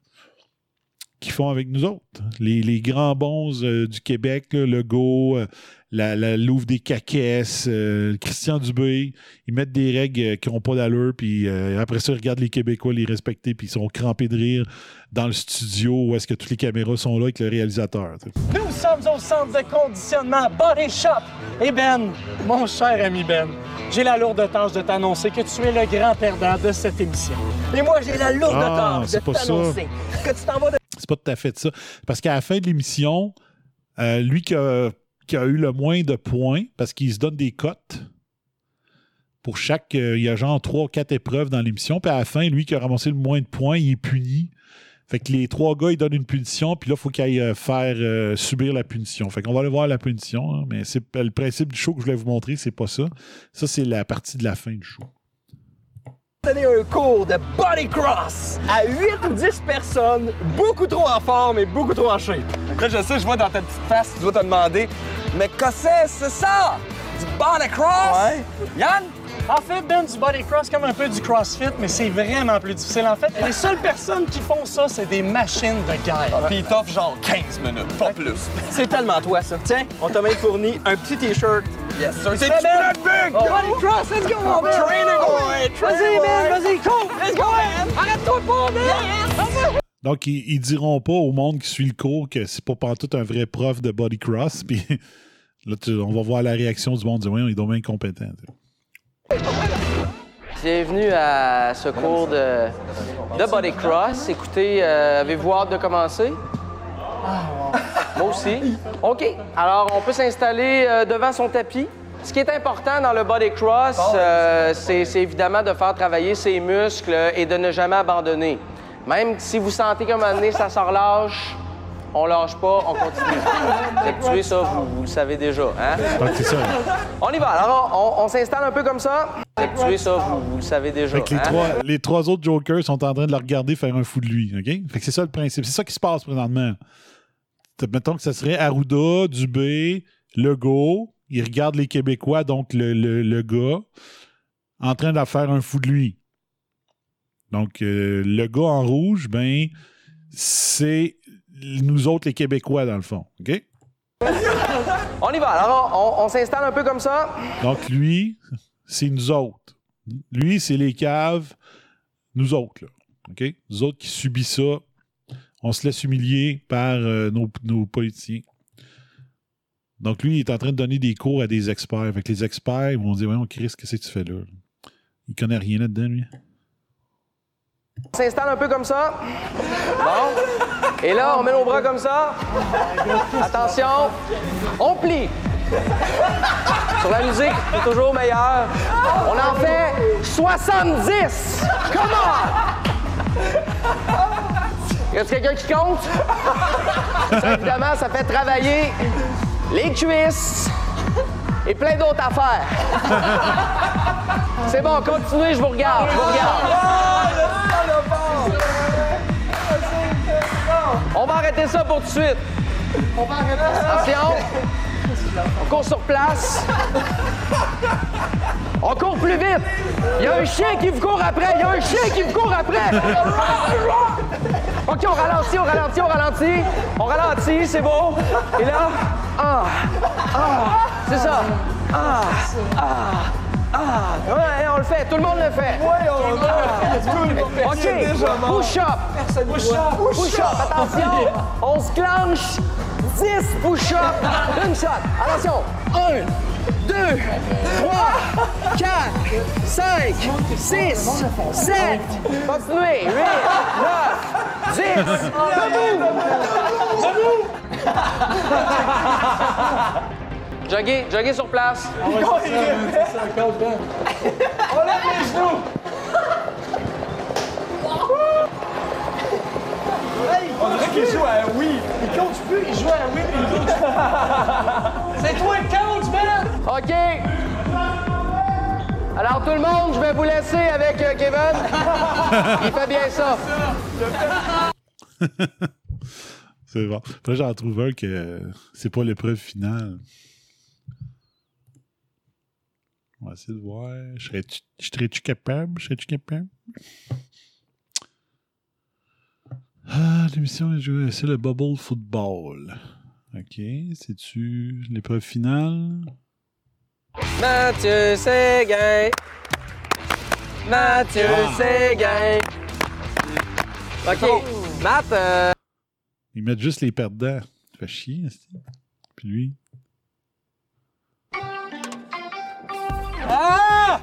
Speaker 2: qu'ils font avec nous autres. Les, les grands bons euh, du Québec, là, Legault, euh, la, la Louvre des Caquesses, euh, Christian Dubé, ils mettent des règles qui n'ont pas d'allure, puis après ça, ils regardent les Québécois les respecter, puis ils sont crampés de rire dans le studio où est-ce que toutes les caméras sont là avec le réalisateur.
Speaker 8: Nous sommes au centre de conditionnement Body Shop. Et Ben, mon cher ami Ben, j'ai la lourde tâche de t'annoncer que tu es le grand perdant de cette émission. Et moi, j'ai la lourde
Speaker 2: Ah,
Speaker 8: tâche de t'annoncer que tu t'en vas de
Speaker 2: C'est pas tout à fait ça. Parce qu'à la fin de l'émission, euh, lui qui a, eu le moins de points, parce qu'il se donne des cotes pour chaque. euh, il y a genre 3-4 épreuves dans l'émission. Puis à la fin, lui qui a ramassé le moins de points, il est puni. Fait que les trois gars, ils donnent une punition, puis là, il faut qu'ils aillent euh, faire subir la punition. Fait qu'on va aller voir la punition, hein, mais c'est le principe du show que je voulais vous montrer, c'est pas ça. Ça, c'est la partie de la fin du show.
Speaker 9: Donner un cours de body cross à 8 ou 10 personnes, beaucoup trop en forme et beaucoup trop en shape. Là, je sais, je vois dans ta petite face, tu dois te demander, mais qu'est-ce que c'est ça? Du body cross?
Speaker 8: Ouais.
Speaker 9: Yann?
Speaker 8: En fait, Ben, du body cross, comme un peu du crossfit, mais c'est vraiment plus difficile. En fait, les seules personnes qui font ça, c'est des machines de guerre.
Speaker 9: Puis il t'offre genre 15 minutes, pas plus. [laughs] C'est tellement toi, ça. Tiens, on t'a même fourni un petit T-shirt. Yes, sir. C'est
Speaker 8: Ben?
Speaker 9: big!
Speaker 8: Body cross, let's go, mon Ben!
Speaker 9: Training away!
Speaker 8: Vas-y, Ben, vas-y, cours!
Speaker 9: Let's go, man! Arrête-toi pas, man!
Speaker 2: Donc, ils, ils diront pas au monde qui suit le cours que c'est pas pantoute un vrai prof de body cross. [laughs] Puis là, tu- on va voir la réaction du monde. Dire, oui, ils sont bien incompétents. tu sais.
Speaker 10: Bienvenue à ce cours de, de Body Cross. Écoutez, euh, avez-vous hâte de commencer? Moi aussi. OK. Alors, on peut s'installer euh, devant son tapis. Ce qui est important dans le Body Cross, euh, c'est c'est évidemment de faire travailler ses muscles et de ne jamais abandonner. Même si vous sentez qu'à un moment donné, ça se relâche, on lâche pas, on continue. [laughs] Habituez ça, vous, vous le savez déjà. Hein?
Speaker 2: C'est ça.
Speaker 10: On y va. Alors, on, on s'installe un peu comme ça. Habituez ça, vous, vous le savez déjà.
Speaker 2: Fait que les,
Speaker 10: hein?
Speaker 2: trois, les trois autres jokers sont en train de le regarder faire un fou de lui. OK? Fait que c'est ça le principe. C'est ça qui se passe présentement. Mettons que ça serait Arruda, Dubé, Legault. Il regarde les Québécois, donc le, le, le gars, en train de faire un fou de lui. Donc, euh, le gars en rouge, ben, c'est nous autres, les Québécois, dans le fond. OK? [laughs]
Speaker 10: On y va. Alors, on, on s'installe un peu comme ça.
Speaker 2: Donc, lui, c'est nous autres. Lui, c'est les caves, nous autres. Là. OK? Nous autres qui subissent ça, on se laisse humilier par euh, nos, nos politiciens. Donc, lui, il est en train de donner des cours à des experts. Fait que les experts ils vont dire Voyons, Chris, qu'est-ce que tu fais là? Il connaît rien là-dedans, lui?
Speaker 10: On s'installe un peu comme ça. Bon. Et là, on met nos bras comme ça. Attention. On plie. Sur la musique, c'est toujours meilleur. On en fait 70. Come on! Y a quelqu'un qui compte? Évidemment, ça fait travailler les cuisses et plein d'autres affaires. C'est bon, continuez, je vous regarde, je vous regarde. On va arrêter ça pour tout de suite. Attention. On court sur place. On court plus vite. Il y a un chien qui vous court après. Il y a un chien qui vous court après. OK, on ralentit, on ralentit, on ralentit. On ralentit, c'est beau. Et là, ah, ah, c'est ça. Ah, ah, ah. Ouais, on le fait, tout le monde le fait.
Speaker 9: Oui, on le fait.
Speaker 10: OK, push up.
Speaker 9: Push up.
Speaker 10: Push up, attention. On se clenche. 10 push-up. Une shot. Attention. 1, 2, 3, 4, 5, 6, 7. Continuez. 8, 9, 10. Debout. Joguez, joguez sur place.
Speaker 9: On lève les genoux. On dirait qu'il joue à oui. Il coach plus, il joue à oui, puis il plus. [laughs] C'est toi le coach, man!
Speaker 10: OK. Alors tout le monde, je vais vous laisser avec euh, Kevin. [laughs] Il fait bien ça.
Speaker 2: C'est [laughs] bon. Après, j'en trouve un que c'est pas l'épreuve finale. On va essayer de voir. Serais-tu serais-tu capable? Serais-tu capable? Ah, l'émission, c'est le Bubble Football. OK. C'est-tu l'épreuve finale?
Speaker 10: Mathieu Séguin. Mathieu
Speaker 2: Ah.
Speaker 10: Séguin. OK. Matt, euh,
Speaker 2: Ils mettent juste les perdants. Ça fait chier, Puis lui.
Speaker 9: Ah!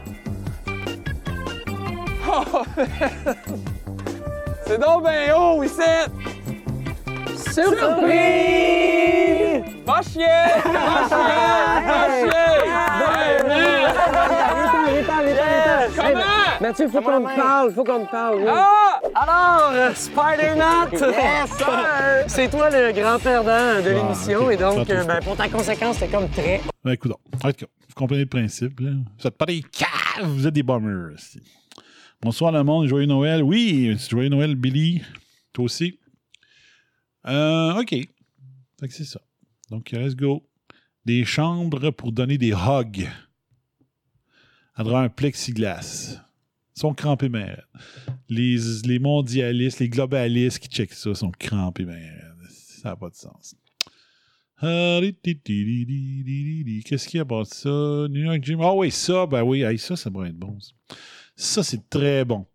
Speaker 9: Oh, C'est donc ben haut, ici! Surprise! Va chier! Va chier! Va chier! Comment?
Speaker 11: Mathieu, faut qu'on te parle, faut qu'on te parle. oui.
Speaker 9: Ah! Alors, euh, Spider-Nat! [laughs]
Speaker 11: Yes, [laughs] sir! C'est toi le grand perdant de
Speaker 2: Ah,
Speaker 11: l'émission et donc, euh, ben, pour ta conséquence, c'est comme très.
Speaker 2: Ben, écoute, en tout cas, vous comprenez le principe. Là. Vous êtes pas des caves, vous êtes des bombers. aussi. Bonsoir le monde, joyeux Noël. Oui, joyeux Noël, Billy. Toi aussi. Euh, OK. Fait que c'est ça. Donc, let's go. Des chambres pour donner des hugs. À travers un plexiglas. Sont crampés, mais les, les mondialistes, les globalistes qui checkent ça sont crampés, mais ça n'a pas de sens. Ah, Qu'est-ce qu'il y a à ça? New York Gym. Ah oui, ça, ben oui, ça, ça va être bon. Ça, Ça, c'est très bon.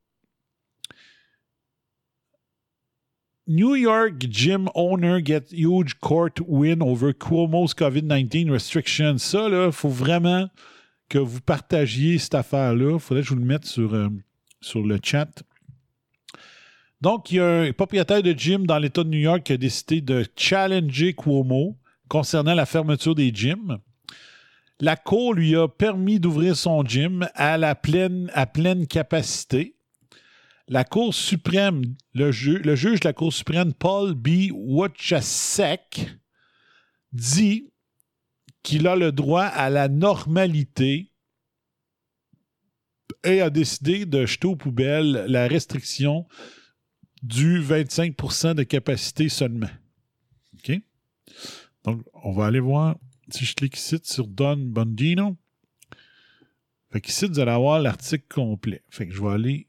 Speaker 2: New York gym owner get huge court win over Cuomo's COVID-19 restrictions. Ça, là, faut vraiment que vous partagiez cette affaire-là. Il faudrait que je vous le mette sur, euh, sur le chat. Donc, il y a un propriétaire de gym dans l'État de New York qui a décidé de challenger Cuomo concernant la fermeture des gyms. La Cour lui a permis d'ouvrir son gym à, la pleine, à pleine capacité. La Cour suprême, le, le juge de la Cour suprême, Paul B. Wojciech, dit qu'il a le droit à la normalité et a décidé de jeter aux poubelles la restriction du 25% de capacité seulement. OK? Donc, on va aller voir. Si je clique ici sur Don Bondino, fait vous allez avoir l'article complet. Fait que je vais aller,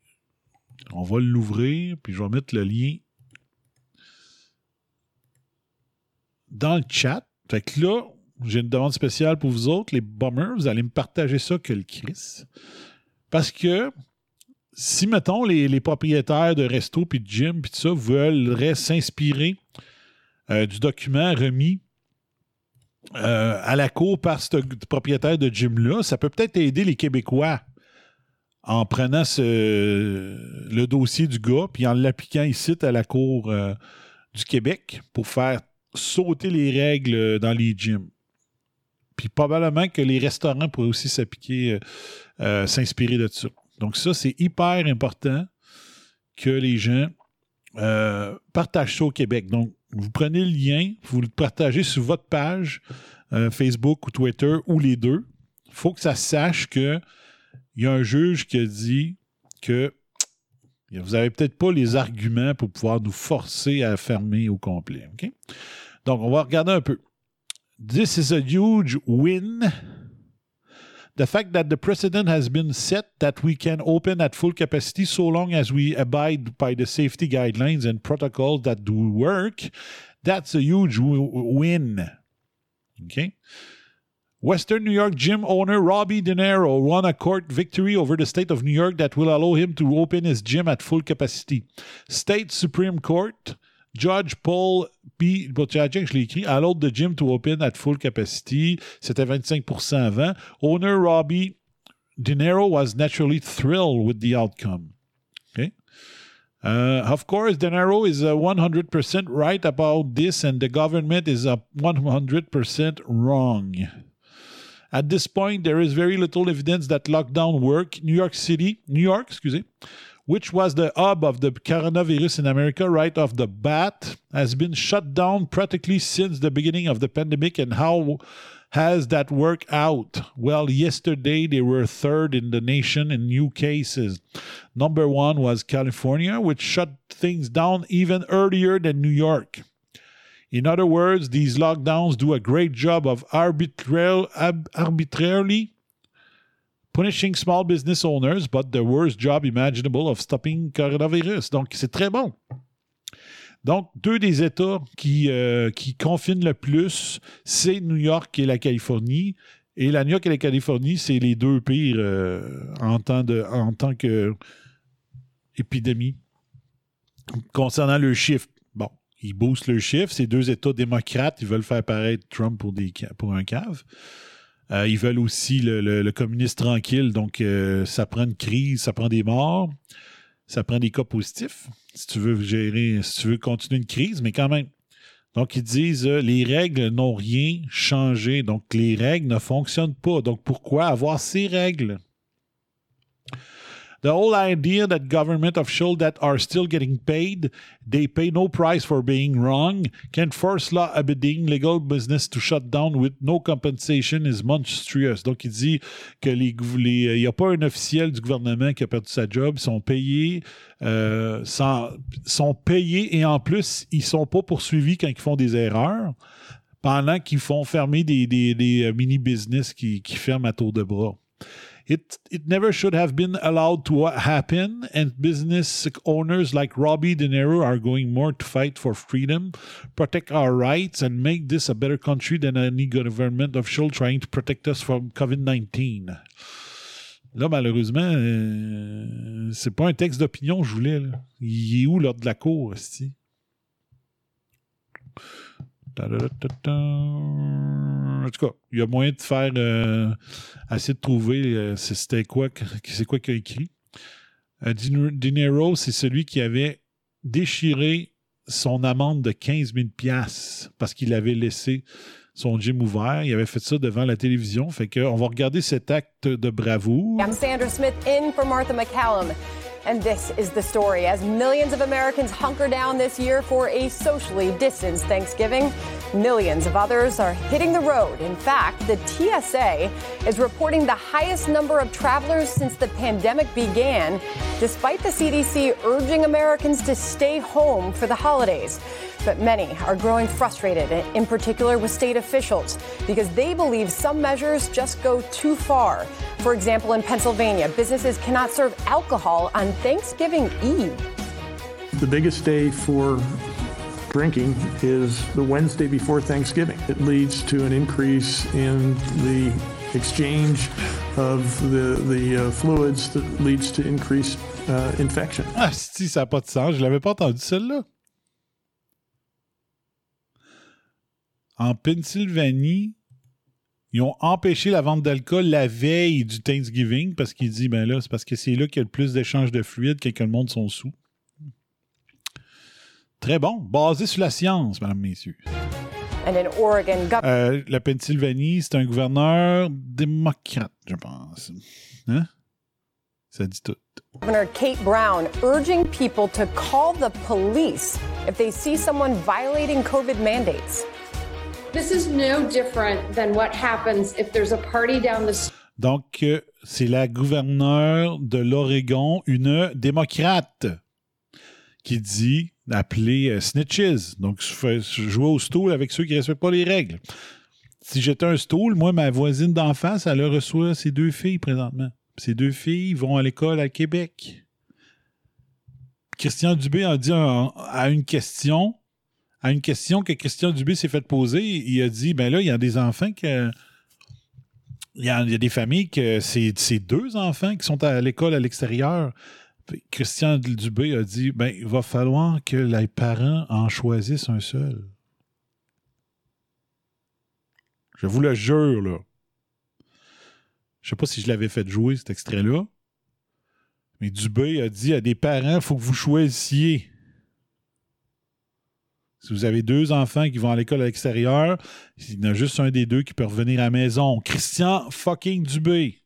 Speaker 2: on va l'ouvrir, puis je vais mettre le lien dans le chat. Fait que là, j'ai une demande spéciale pour vous autres, les bombers. Vous allez me partager ça que le Chris. Parce que si, mettons, les, propriétaires de resto puis de gym puis tout ça veulent s'inspirer euh, du document remis euh, à la cour par ce propriétaire de gym-là, ça peut peut-être aider les Québécois en prenant ce, le dossier du gars, puis en l'appliquant ici à la Cour euh, du Québec pour faire sauter les règles dans les gyms. Puis probablement que les restaurants pourraient aussi s'appliquer, euh, euh, s'inspirer de ça. Donc ça, c'est hyper important que les gens euh, partagent ça au Québec. Donc, vous prenez le lien, vous le partagez sur votre page Facebook ou Twitter ou les deux. Il faut que ça sache que il y a un juge qui a dit que vous n'avez peut-être pas les arguments pour pouvoir nous forcer à fermer au complet. Donc, on va regarder un peu. This is a huge win. The fact that the precedent has been set that we can open at full capacity so long as we abide by the safety guidelines and protocols that do work, that's a huge w- win. Okay? Western New York gym owner Robbie De Niro won a court victory over the state of New York that will allow him to open his gym at full capacity. State Supreme Court Judge Paul P. Buttigieg, je l'ai écrit, allowed the gym to open at full capacity. C'était 25% avant. Owner Robbie De Niro was naturally thrilled with the outcome. Okay. Uh, of course, De Niro is uh, 100% right about this, and the government is uh, 100% wrong. At this point, there is very little evidence that lockdown work. New York City, New York, excuse me, which was the hub of the coronavirus in America right off the bat, has been shut down practically since the beginning of the pandemic. And how has that worked out? Well, yesterday they were third in the nation in new cases. Number one was California, which shut things down even earlier than New York. In other words, these lockdowns do a great job of ab- arbitrarily punishing small business owners, but the worst job imaginable of stopping coronavirus. Donc, c'est très bon. Donc, deux des États qui, euh, qui confinent le plus, c'est New York et la Californie. Et la New York et la Californie, c'est les deux pires euh, en, temps de, en tant que épidémie. Concernant le chiffre, bon, ils boostent le chiffre. Ces deux États démocrates, ils veulent faire paraître Trump pour, des, pour un cave. Euh, ils veulent aussi le, communiste tranquille. Donc, euh, ça prend une crise, ça prend des morts, ça prend des cas positifs. Si tu veux gérer, si tu veux continuer une crise, mais quand même. Donc, ils disent euh, les règles n'ont rien changé. Donc, les règles ne fonctionnent pas. Donc, pourquoi avoir ces règles? The whole idea that government officials that are still getting paid, they pay no price for being wrong, can force law abiding legal business to shut down with no compensation is monstrous. Donc, il dit que les, les, il n'y a pas un officiel du gouvernement qui a perdu sa job, ils sont payés, euh, sont payés et en plus, ils sont pas poursuivis quand ils font des erreurs pendant qu'ils font fermer des, des mini-business qui ferment à tour de bras. It, it never should have been allowed to happen, and business owners like Robbie De Niro are going more to fight for freedom, protect our rights, and make this a better country than any government official trying to protect us from COVID-19. Là, malheureusement, euh, c'est pas un texte d'opinion je voulais. Là. Il est où l'ordre de la cour? En tout cas, il y a moyen de faire euh, essayer de trouver euh, c'était quoi c'est quoi qu'il a écrit. Euh, De Niro, c'est celui qui avait déchiré son amende de 15 000 parce qu'il avait laissé son gym ouvert. Il avait fait ça devant la télévision. Fait que on va regarder cet acte de bravoure.
Speaker 12: I'm Sandra Smith in for Martha McCallum. And this is the story. As millions of Americans hunker down this year for a socially distanced Thanksgiving, millions of others are hitting the road. In fact, the TSA is reporting the highest number of travelers since the pandemic began, despite the CDC urging Americans to stay home for the holidays. But many are growing frustrated, in particular with state officials, because they believe some measures just go too far. For example, in Pennsylvania, businesses cannot serve alcohol on Thanksgiving Eve.
Speaker 13: The biggest day for drinking is the Wednesday before Thanksgiving. It leads to an increase in the exchange of the, the fluids that leads to increased infection.
Speaker 2: Ah, si, ça n'a pas de sens. Je l'avais pas entendu celle-là. En Pennsylvanie, Ils ont empêché la vente d'alcool la veille du Thanksgiving parce qu'il dit, ben là, c'est parce que c'est là qu'il y a le plus d'échanges de fluides quand le monde sont sous. Très bon. Basé sur la science, mesdames, messieurs.
Speaker 12: And in Oregon, Gov-
Speaker 2: Euh, la Pennsylvanie, c'est un gouverneur démocrate, je pense. Hein? Ça dit tout.
Speaker 12: Governor Kate Brown urging people to call the police if they see someone violating COVID mandates.
Speaker 14: This is no different than what happens if there's a party down the street.
Speaker 2: Donc, euh, c'est la gouverneure de l'Oregon, une démocrate, qui dit d'appeler euh, snitches. Donc, je je jouer au stool avec ceux qui ne respectent pas les règles. Si j'étais un stool, moi, ma voisine d'en face, elle reçoit ses deux filles présentement. Ces deux filles vont à l'école à Québec. Christian Dubé a dit à une question, à une question que Christian Dubé s'est fait poser, il a dit, ben là, il y a des enfants que il y, a, il y a des familles que c'est deux enfants qui sont à l'école à l'extérieur. Christian Dubé a dit ben, il va falloir que les parents en choisissent un seul. Je vous le jure, là. Je sais pas si je l'avais fait jouer, cet extrait-là. Mais Dubé a dit à des parents il faut que vous choisissiez. Si vous avez deux enfants qui vont à l'école à l'extérieur, il y en a juste un des deux qui peut revenir à la maison. Christian fucking Dubé.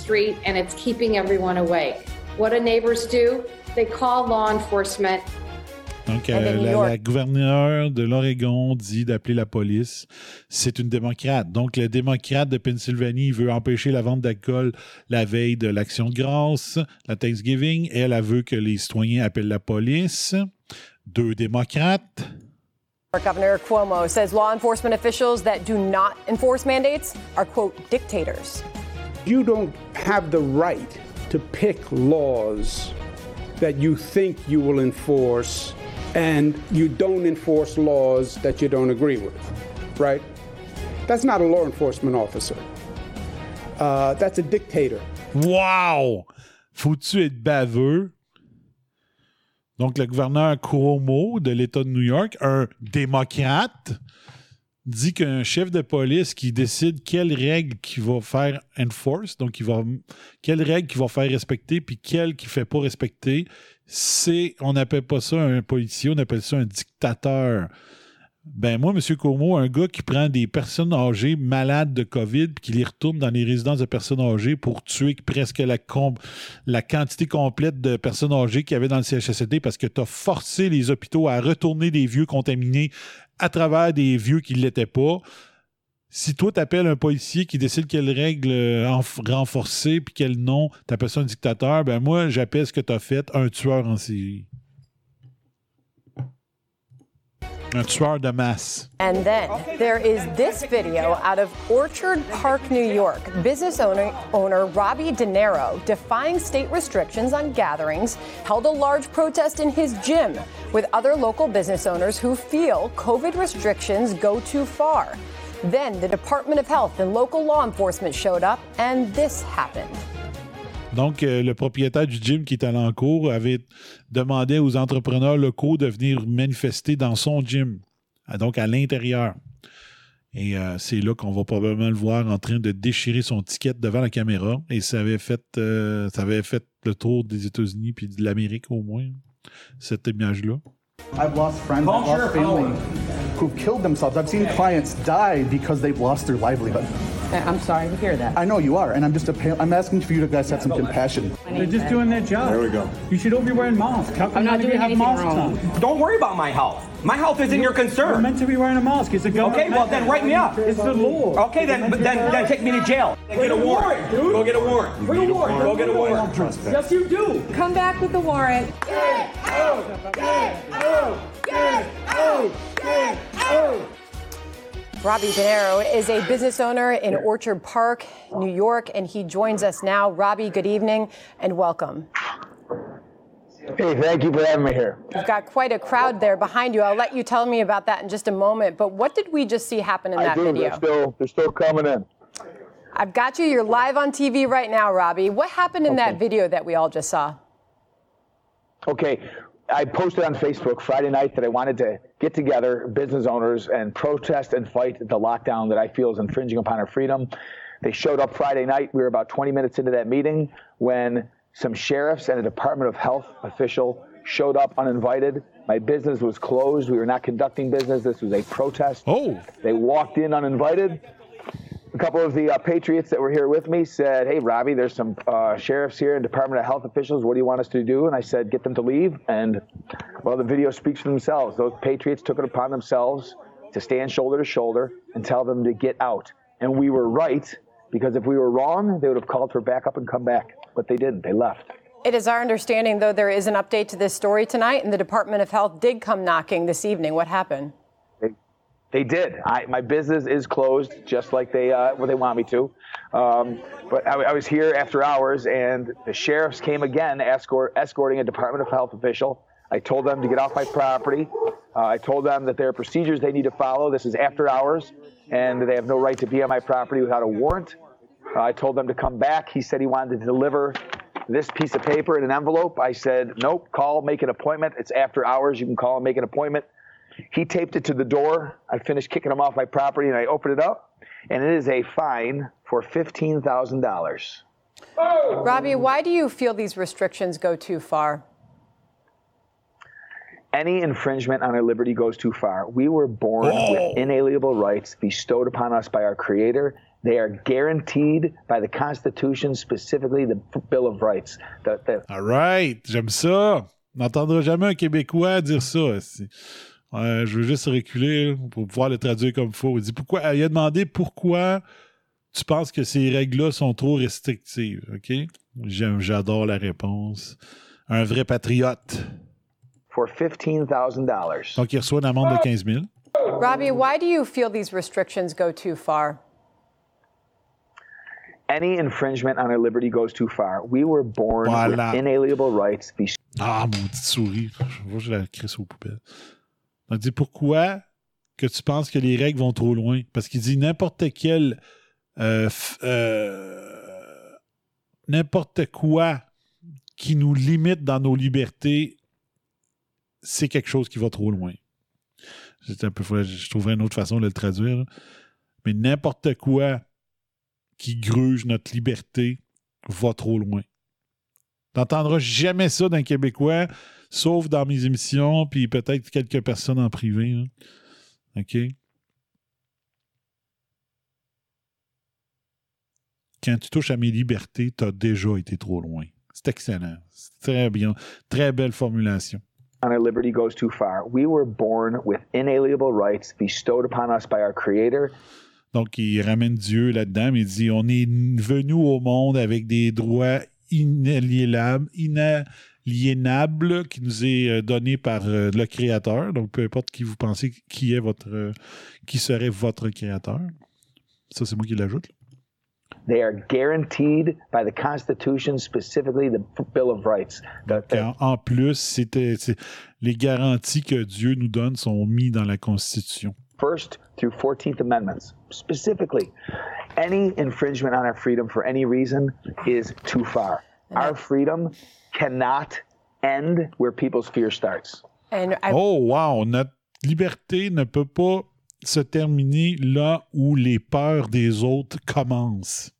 Speaker 14: Street and it's keeping everyone awake. What do neighbors do? They call law enforcement.
Speaker 2: Donc, euh, la, la gouverneure de l'Oregon dit d'appeler la police. C'est une démocrate. Donc, le démocrate de Pennsylvanie veut empêcher la vente d'alcool la veille de l'Action de grâce, la Thanksgiving. Elle, elle veut que les citoyens appellent la police. Deux démocrates.
Speaker 12: Governor Cuomo says law enforcement officials that do not enforce mandates are, quote, dictators.
Speaker 15: You don't have the right to pick laws that you think you will enforce, and you don't enforce laws that you don't agree with, right? That's not a law enforcement officer. Uh, that's a dictator.
Speaker 2: Wow! Faut-tu être baveux? Donc, le gouverneur Cuomo de l'État de New York, un démocrate, dit qu'un chef de police qui décide quelles règles qu'il va faire enforce, donc il va, quelles règles qu'il va faire respecter, puis quelles qu'il ne fait pas respecter, c'est, on n'appelle pas ça un policier, on appelle ça un dictateur. Ben moi, M. Como, un gars qui prend des personnes âgées malades de COVID puis qui les retourne dans les résidences de personnes âgées pour tuer presque la, quantité complète de personnes âgées qu'il y avait dans le CHSLD parce que tu as forcé les hôpitaux à retourner des vieux contaminés à travers des vieux qui ne l'étaient pas. Si toi, t'appelles un policier qui décide quelles règles euh, enf- renforcer puis quelles non, t'appelles ça un dictateur, ben moi, j'appelle ce que tu as fait un tueur en série. Un tueur de masse.
Speaker 12: And then there is this video out of Orchard Park, New York. Business owner, owner Robbie De Niro, defying state restrictions on gatherings, held a large protest in his gym with other local business owners who feel COVID restrictions go too far. Then the Department of Health and local law enforcement showed up, and this happened.
Speaker 2: Donc, euh, le propriétaire du gym qui est à l'encours avait demandé aux entrepreneurs locaux de venir manifester dans son gym, donc à l'intérieur. Et euh, c'est là qu'on va probablement le voir en train de déchirer son ticket devant la caméra. Et ça avait fait, euh, ça avait fait le tour des États-Unis puis de l'Amérique au moins, cette image-là.
Speaker 16: I've lost friends, I've lost family who've killed themselves. I've seen clients die because they've lost their livelihood.
Speaker 17: Uh, I'm sorry to hear that.
Speaker 16: I know you are, and I'm just appa- I'm asking for you to guys have some compassion.
Speaker 17: They're just doing their job.
Speaker 16: There we go.
Speaker 17: You should all be wearing masks. How come
Speaker 18: I'm not
Speaker 17: none of you have
Speaker 18: anything
Speaker 17: masks
Speaker 18: wrong.
Speaker 17: on?
Speaker 18: Don't worry about my health. My health isn't your concern.
Speaker 17: You're meant to be wearing a mask. It's a government.
Speaker 18: Okay, well then write me up.
Speaker 17: It's the law.
Speaker 18: Okay, then but then then take me to jail. Then get a warrant. Go get a warrant.
Speaker 17: Bring a warrant.
Speaker 18: Go get a warrant.
Speaker 17: Yes, you do.
Speaker 19: Come back with the warrant.
Speaker 12: Robbie De is a business owner in Orchard Park, New York, and he joins us now. Robbie, good evening and welcome.
Speaker 20: Hey, thank you for having me here.
Speaker 12: You've got quite a crowd there behind you. I'll let you tell me about that in just a moment. But what did we just see happen in
Speaker 20: I
Speaker 12: that
Speaker 20: do.
Speaker 12: video?
Speaker 20: They're still, they're still coming in.
Speaker 12: I've got you. You're live on TV right now, Robbie. What happened in that video that we all just saw?
Speaker 20: Okay. I posted on Facebook Friday night that I wanted to get together business owners and protest and fight the lockdown that I feel is infringing upon our freedom. They showed up Friday night. We were about 20 minutes into that meeting when some sheriffs and a Department of Health official showed up uninvited. My business was closed. We were not conducting business. This was a protest.
Speaker 2: Oh.
Speaker 20: They walked in uninvited. A couple of the uh, patriots that were here with me said, "Hey, Robbie, there's some uh, sheriffs here and Department of Health officials. What do you want us to do?" And I said, "Get them to leave." And well, the video speaks for themselves. Those patriots took it upon themselves to stand shoulder to shoulder and tell them to get out. And we were right because if we were wrong, they would have called for backup and come back. But they didn't. They left.
Speaker 12: It is our understanding, though, there is an update to this story tonight, and the Department of Health did come knocking this evening. What happened?
Speaker 20: They did. I, my business is closed, just like they uh, what they want me to. Um, but I, I, was here after hours, and the sheriffs came again, escort, escorting a Department of Health official. I told them to get off my property. Uh, I told them that there are procedures they need to follow. This is after hours, and they have no right to be on my property without a warrant. Uh, I told them to come back. He said he wanted to deliver this piece of paper in an envelope. I said, nope, call, make an appointment. It's after hours. You can call and make an appointment. He taped it to the door. I finished kicking him off my property and I opened it up, and it is a fine for $15,000. Oh.
Speaker 12: Robbie, why do you feel these restrictions go too far?
Speaker 20: Any infringement on our liberty goes too far. We were born
Speaker 2: Oh.
Speaker 20: with inalienable rights bestowed upon us by our Creator. They are guaranteed by the Constitution, specifically the Bill of Rights. The, the,
Speaker 2: All right, j'aime ça. N'entendra jamais un Québécois dire ça. Ouais, je veux juste reculer pour pouvoir le traduire comme il faut. Il, dit pourquoi, il a demandé pourquoi tu penses que ces règles-là sont trop restrictives. OK? J'aime, j'adore la réponse. Un vrai patriote.
Speaker 20: for $15,000.
Speaker 2: Donc, il reçoit une amende de 15 000.
Speaker 12: Robbie, why do you feel these restrictions go too far?
Speaker 20: Any infringement on our liberty goes too far. We were born
Speaker 2: Voilà.
Speaker 20: with inalienable rights
Speaker 2: Ah, maudite souris. Je vois que je la crisse aux poubelles. Il dit pourquoi que tu penses que les règles vont trop loin? Parce qu'il dit n'importe quel. euh, euh, n'importe quoi qui nous limite dans nos libertés, c'est quelque chose qui va trop loin. C'est un peu, je trouverais une autre façon de le traduire. Mais n'importe quoi qui gruge notre liberté va trop loin. T'entendras jamais ça d'un Québécois, sauf dans mes émissions, puis peut-être quelques personnes en privé. là. OK? Quand tu touches à mes libertés, t'as déjà été trop loin. C'est excellent. C'est très bien. Très belle formulation.
Speaker 20: on our liberty goes too far. We were born with inalienable rights bestowed upon us by our Creator.
Speaker 2: Donc, il ramène Dieu là-dedans, mais il dit on est venu au monde avec des droits inaliénables qui nous est euh, donné par euh, le Créateur. Donc, peu importe qui vous pensez qui est votre, euh, qui serait votre Créateur. Ça, c'est moi qui l'ajoute.
Speaker 20: They are guaranteed by the Constitution, specifically the Bill of Rights. The- the-
Speaker 2: En, plus, c'était les garanties que Dieu nous donne sont mis dans la Constitution.
Speaker 20: First through 14th Amendments, specifically, any infringement on our freedom for any reason is too far. Our freedom cannot end where people's fear starts.
Speaker 12: And I,
Speaker 2: Oh, wow! Notre liberté ne peut pas se terminer là où les peurs des autres commencent.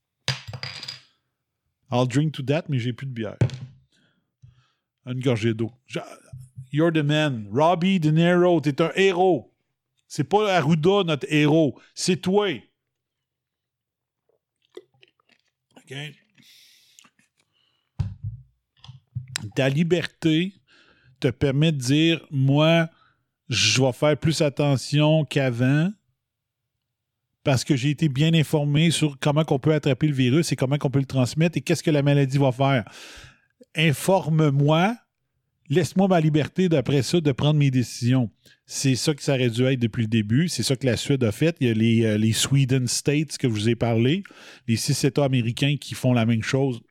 Speaker 2: I'll drink to that, mais j'ai plus de bière. Une gorgée d'eau. Je- You're the man. Robbie De Niro, t'es un héros. C'est pas Arruda, notre héros. C'est toi. Ta liberté te permet de dire, moi, je vais faire plus attention qu'avant parce que j'ai été bien informé sur comment on peut attraper le virus et comment on peut le transmettre et qu'est-ce que la maladie va faire. Informe-moi, laisse-moi ma liberté d'après ça de prendre mes décisions. C'est ça que ça aurait dû être depuis le début. C'est ça que la Suède a fait. Il y a les, euh, Sweden States que je vous ai parlé, les six États américains qui font la même chose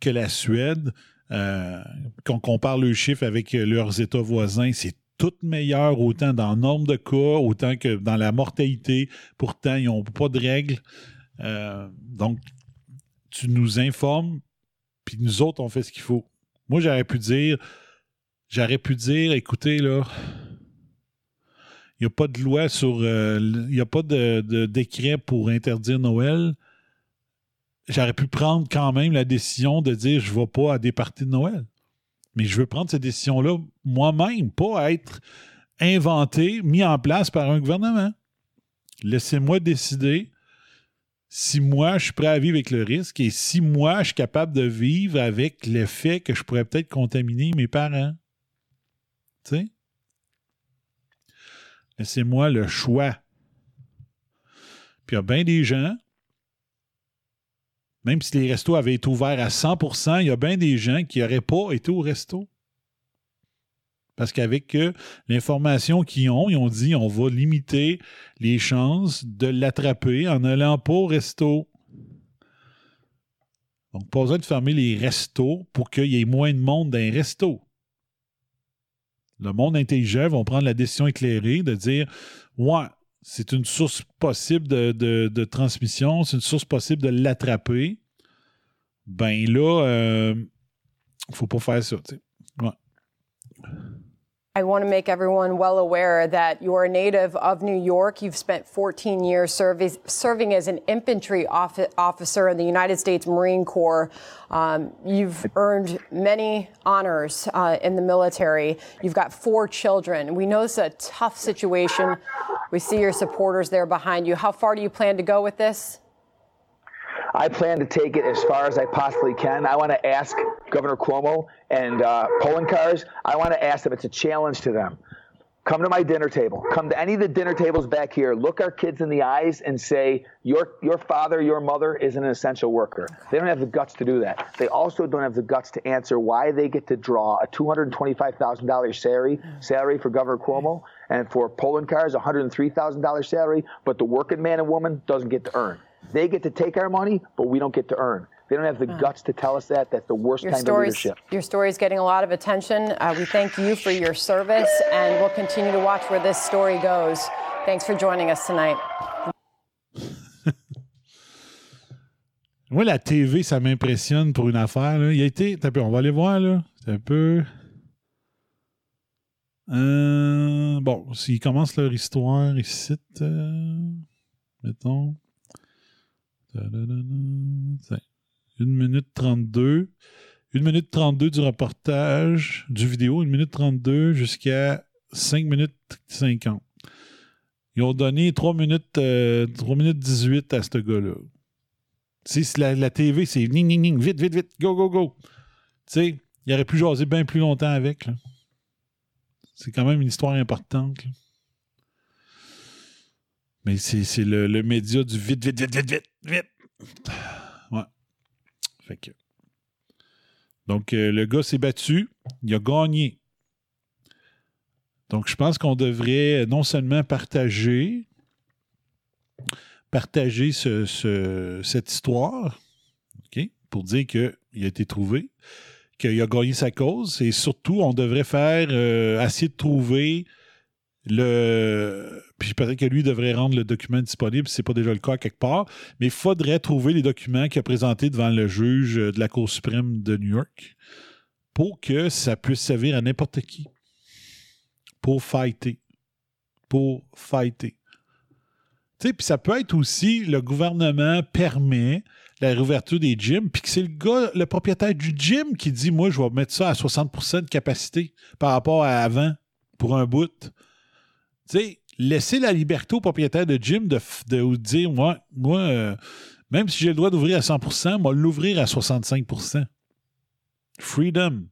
Speaker 2: que la Suède. Euh, qu'on compare le chiffre avec euh, leurs États voisins, c'est tout meilleur, autant dans le nombre de cas, autant que dans la mortalité. Pourtant, ils n'ont pas de règles. Donc, tu nous informes, puis nous autres, on fait ce qu'il faut. Moi, j'aurais pu dire J'aurais pu dire, écoutez, là, il n'y a pas de loi sur. euh, Il n'y a pas de, de décret pour interdire Noël. J'aurais pu prendre quand même la décision de dire je ne vais pas à des parties de Noël. Mais je veux prendre cette décision-là moi-même, pas être inventé, mis en place par un gouvernement. Laissez-moi décider si moi je suis prêt à vivre avec le risque et si moi je suis capable de vivre avec l'effet que je pourrais peut-être contaminer mes parents. Tu sais? Laissez-moi le choix. Puis il y a bien des gens, même si les restos avaient été ouverts à 100%, il y a bien des gens qui n'auraient pas été au resto. Parce qu'avec l'information qu'ils ont, ils ont dit on va limiter les chances de l'attraper en allant pas au resto. Donc, pas besoin de fermer les restos pour qu'il y ait moins de monde dans les restos. Le monde intelligent va prendre la décision éclairée de dire Ouais, c'est une source possible de, transmission, c'est une source possible de l'attraper. Ben là, euh, faut pas faire ça. Ouais.
Speaker 12: I want to make everyone well aware that you're a native of New York. You've spent 14 years serving, serving as an infantry offi- officer in the United States Marine Corps. Um, you've earned many honors uh, in the military. You've got four children. We know it's a tough situation. We see your supporters there behind you. How far do you plan to go with this?
Speaker 20: I plan to take it as far as I possibly can. I want to ask Governor Cuomo and uh, polling cars, I want to ask them, it's a challenge to them. Come to my dinner table. Come to any of the dinner tables back here. Look our kids in the eyes and say, your, your father, your mother is an essential worker. They don't have the guts to do that. They also don't have the guts to answer why they get to draw a $225,000 salary, salary for Governor Cuomo and for polling cars, a $103,000 salary, but the working man and woman doesn't get to earn. They get to take our money, but we don't get to earn. They don't have the guts to tell us that. That's the worst
Speaker 21: kind of
Speaker 20: leadership.
Speaker 12: Your story is getting a lot of attention. Uh, we thank you for your service, and we'll continue to watch where this story goes. Thanks for joining us tonight. [laughs]
Speaker 2: La TV, ça m'impressionne pour une affaire. Là. Il a été. On va aller voir, là. Euh, bon, s'ils commencent leur histoire ici, euh, mettons. 1 minute 32. 1 minute 32 du reportage, du vidéo, 1 minute 32 jusqu'à 5 minutes 50. Ils ont donné 3 minutes, euh, 3 minutes 18 à ce gars-là. Tu sais, la, la, TV, c'est ning, ning, ning, vite, vite, vite, go, go, go. Tu sais, il aurait pu jaser bien plus longtemps avec. C'est quand même une histoire importante. Mais c'est, le, le, média du vite, vite, vite, vite, vite, vite. Ouais. Donc, euh, le gars s'est battu. Il a gagné. Donc, je pense qu'on devrait non seulement partager, partager ce- ce- cette histoire, OK, pour dire qu'il a été trouvé, qu'il a gagné sa cause, et surtout, on devrait faire, euh, essayer de trouver le. Puis peut-être que lui devrait rendre le document disponible si ce n'est pas déjà le cas quelque part, mais il faudrait trouver les documents qu'il a présentés devant le juge de la Cour suprême de New York pour que ça puisse servir à n'importe qui. Pour fighter. Pour fighter. Tu sais, puis ça peut être aussi le gouvernement permet la réouverture des gyms, puis que c'est le gars, le propriétaire du gym qui dit Moi, je vais mettre ça à 60% de capacité par rapport à avant pour un bout. Tu sais, laisser la liberté au propriétaire de gym de, de dire Moi, moi euh, même si j'ai le droit d'ouvrir à 100% moi, l'ouvrir à 65% Freedom.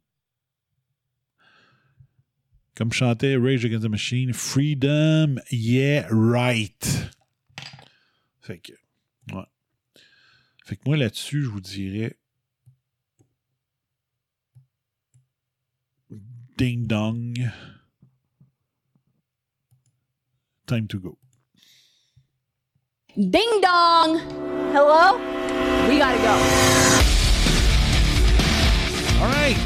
Speaker 2: Comme chantait Rage Against the Machine, Freedom, yeah, right. Fait que, ouais. Fait que moi, là-dessus, je vous dirais. Ding dong. Time to go.
Speaker 19: Ding dong! Hello? We gotta go.
Speaker 2: All right.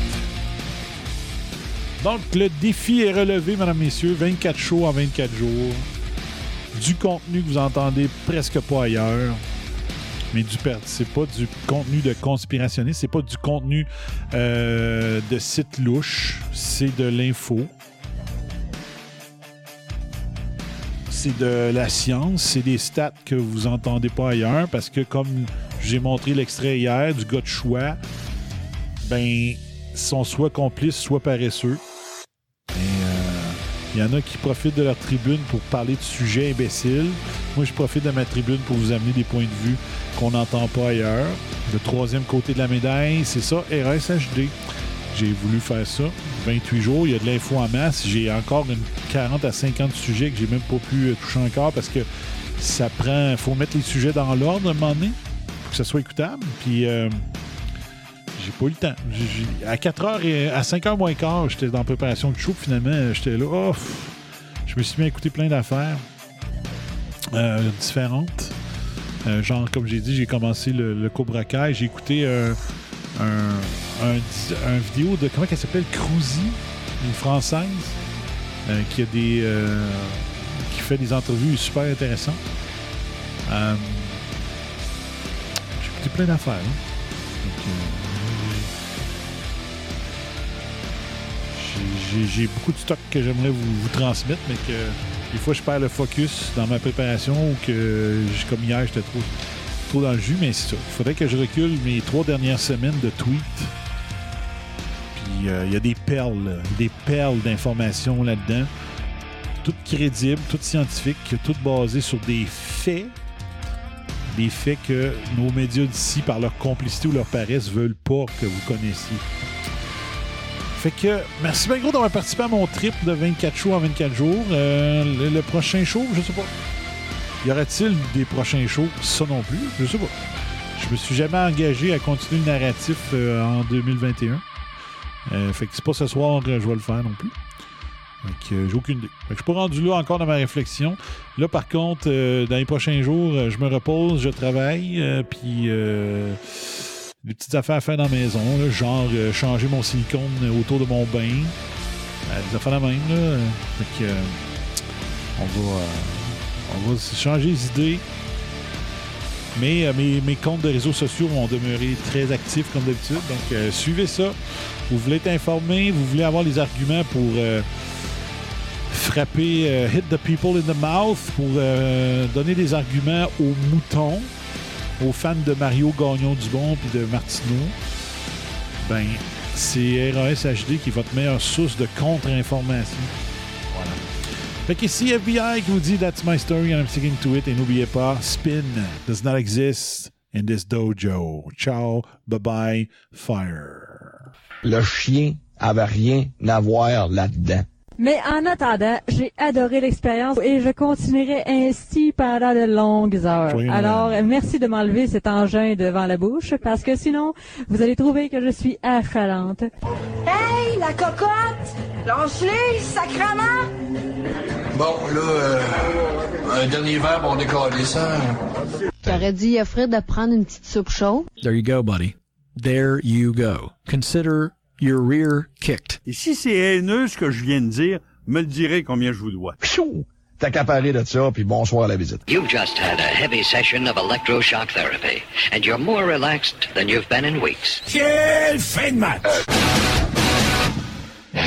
Speaker 2: Donc, le défi est relevé, mesdames, messieurs. 24 shows en 24 jours. Du contenu que vous entendez presque pas ailleurs. mais du c'est pas du contenu de conspirationniste, c'est pas du contenu euh, de site louche, c'est de l'info. C'est de la science, c'est des stats que vous entendez pas ailleurs parce que comme j'ai montré l'extrait hier du gars de choix, ben sont soit complices, soit paresseux. Et, euh, Il y en a qui profitent de leur tribune pour parler de sujets imbéciles. Moi, je profite de ma tribune pour vous amener des points de vue qu'on n'entend pas ailleurs. Le troisième côté de la médaille, c'est ça, RSHD. J'ai voulu faire ça. 28 jours, il y a de l'info en masse. J'ai encore une 40 à 50 sujets que j'ai même pas pu euh, toucher encore parce que ça prend. faut mettre les sujets dans l'ordre à un moment donné pour que ça soit écoutable. Puis. euh, j'ai pas eu le temps. À 4 heures et à 5 h moins quart, j'étais dans préparation de show. Finalement, euh, j'étais là. Je me suis mis à écouter plein d'affaires différentes. Genre, comme j'ai dit, j'ai commencé le, le Cobra. J'ai écouté un, un, vidéo de. Comment elle s'appelle? Cruzy, une française, euh, qui a des. euh, qui fait des entrevues super intéressantes. Euh, j'ai plein d'affaires. hein. J'ai- beaucoup de stock que j'aimerais vous, vous transmettre, mais que des fois je perds le focus dans ma préparation ou que, comme hier, j'étais trop, dans le jus, mais c'est ça. Il faudrait que je recule mes trois dernières semaines de tweets. Puis euh, il y a des perles, des perles d'informations là-dedans. Toutes crédibles, toutes scientifiques, toutes basées sur des faits des faits que nos médias d'ici, par leur complicité ou leur paresse, veulent pas que vous connaissiez. Fait que merci bien gros d'avoir participé à mon trip de 24 shows en 24 jours. Euh, le, le prochain show, je sais pas. Y aura-t-il des prochains shows? Ça non plus, je sais pas. Je me suis jamais engagé à continuer le narratif euh, en 2021. Euh, fait que c'est pas ce soir que je vais le faire non plus. Fait que euh, j'ai aucune idée. Fait que je suis pas rendu là encore dans ma réflexion. Là, par contre, euh, dans les prochains jours, euh, je me repose, je travaille, euh, puis euh, des petites affaires à faire dans la maison, genre euh, changer mon silicone autour de mon bain. Euh, des affaires la même, là. Euh, Fait que, euh, on va, euh, on va changer les idées. Mais euh, mes, comptes de réseaux sociaux vont demeurer très actifs comme d'habitude. Donc, euh, suivez ça. Vous voulez être informé, vous voulez avoir les arguments pour euh, frapper, hit the people in the mouth, pour donner des arguments aux moutons, aux fans de Mario Gagnon Dubon puis de Martineau. Ben, c'est RAS HD qui est votre meilleure source de contre-information. Fait qu'ici, FBI qui vous dit That's my story and I'm sticking to it. Et n'oubliez pas, spin does not exist in this dojo. Ciao, bye bye, fire.
Speaker 22: Le chien avait rien à voir là-dedans.
Speaker 23: Mais en attendant, j'ai adoré l'expérience et je continuerai ainsi pendant de longues heures.
Speaker 22: Oui,
Speaker 23: Alors, merci de m'enlever cet engin devant la bouche parce que sinon, vous allez trouver que je suis affalante.
Speaker 24: Hey, la cocotte! Lance-les, sacrement!
Speaker 25: Bon, là, euh, un dernier verre, on décolle ça.
Speaker 26: J'aurais dit à Fred de prendre une petite soupe chaude?
Speaker 27: There you go, buddy. There you go. Consider your rear kicked.
Speaker 28: Et si c'est haineux ce que je viens de dire, me le direz combien je vous dois.
Speaker 22: T'as qu'à parler de ça, puis bonsoir à la visite.
Speaker 29: You've just had a heavy session of electroshock therapy, and you're more relaxed than you've been in weeks.
Speaker 25: Quelle fin de match!
Speaker 30: Vous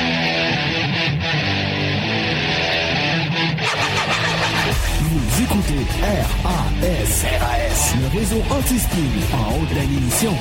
Speaker 30: RAS, RAS, le réseau anti-spin en haute de.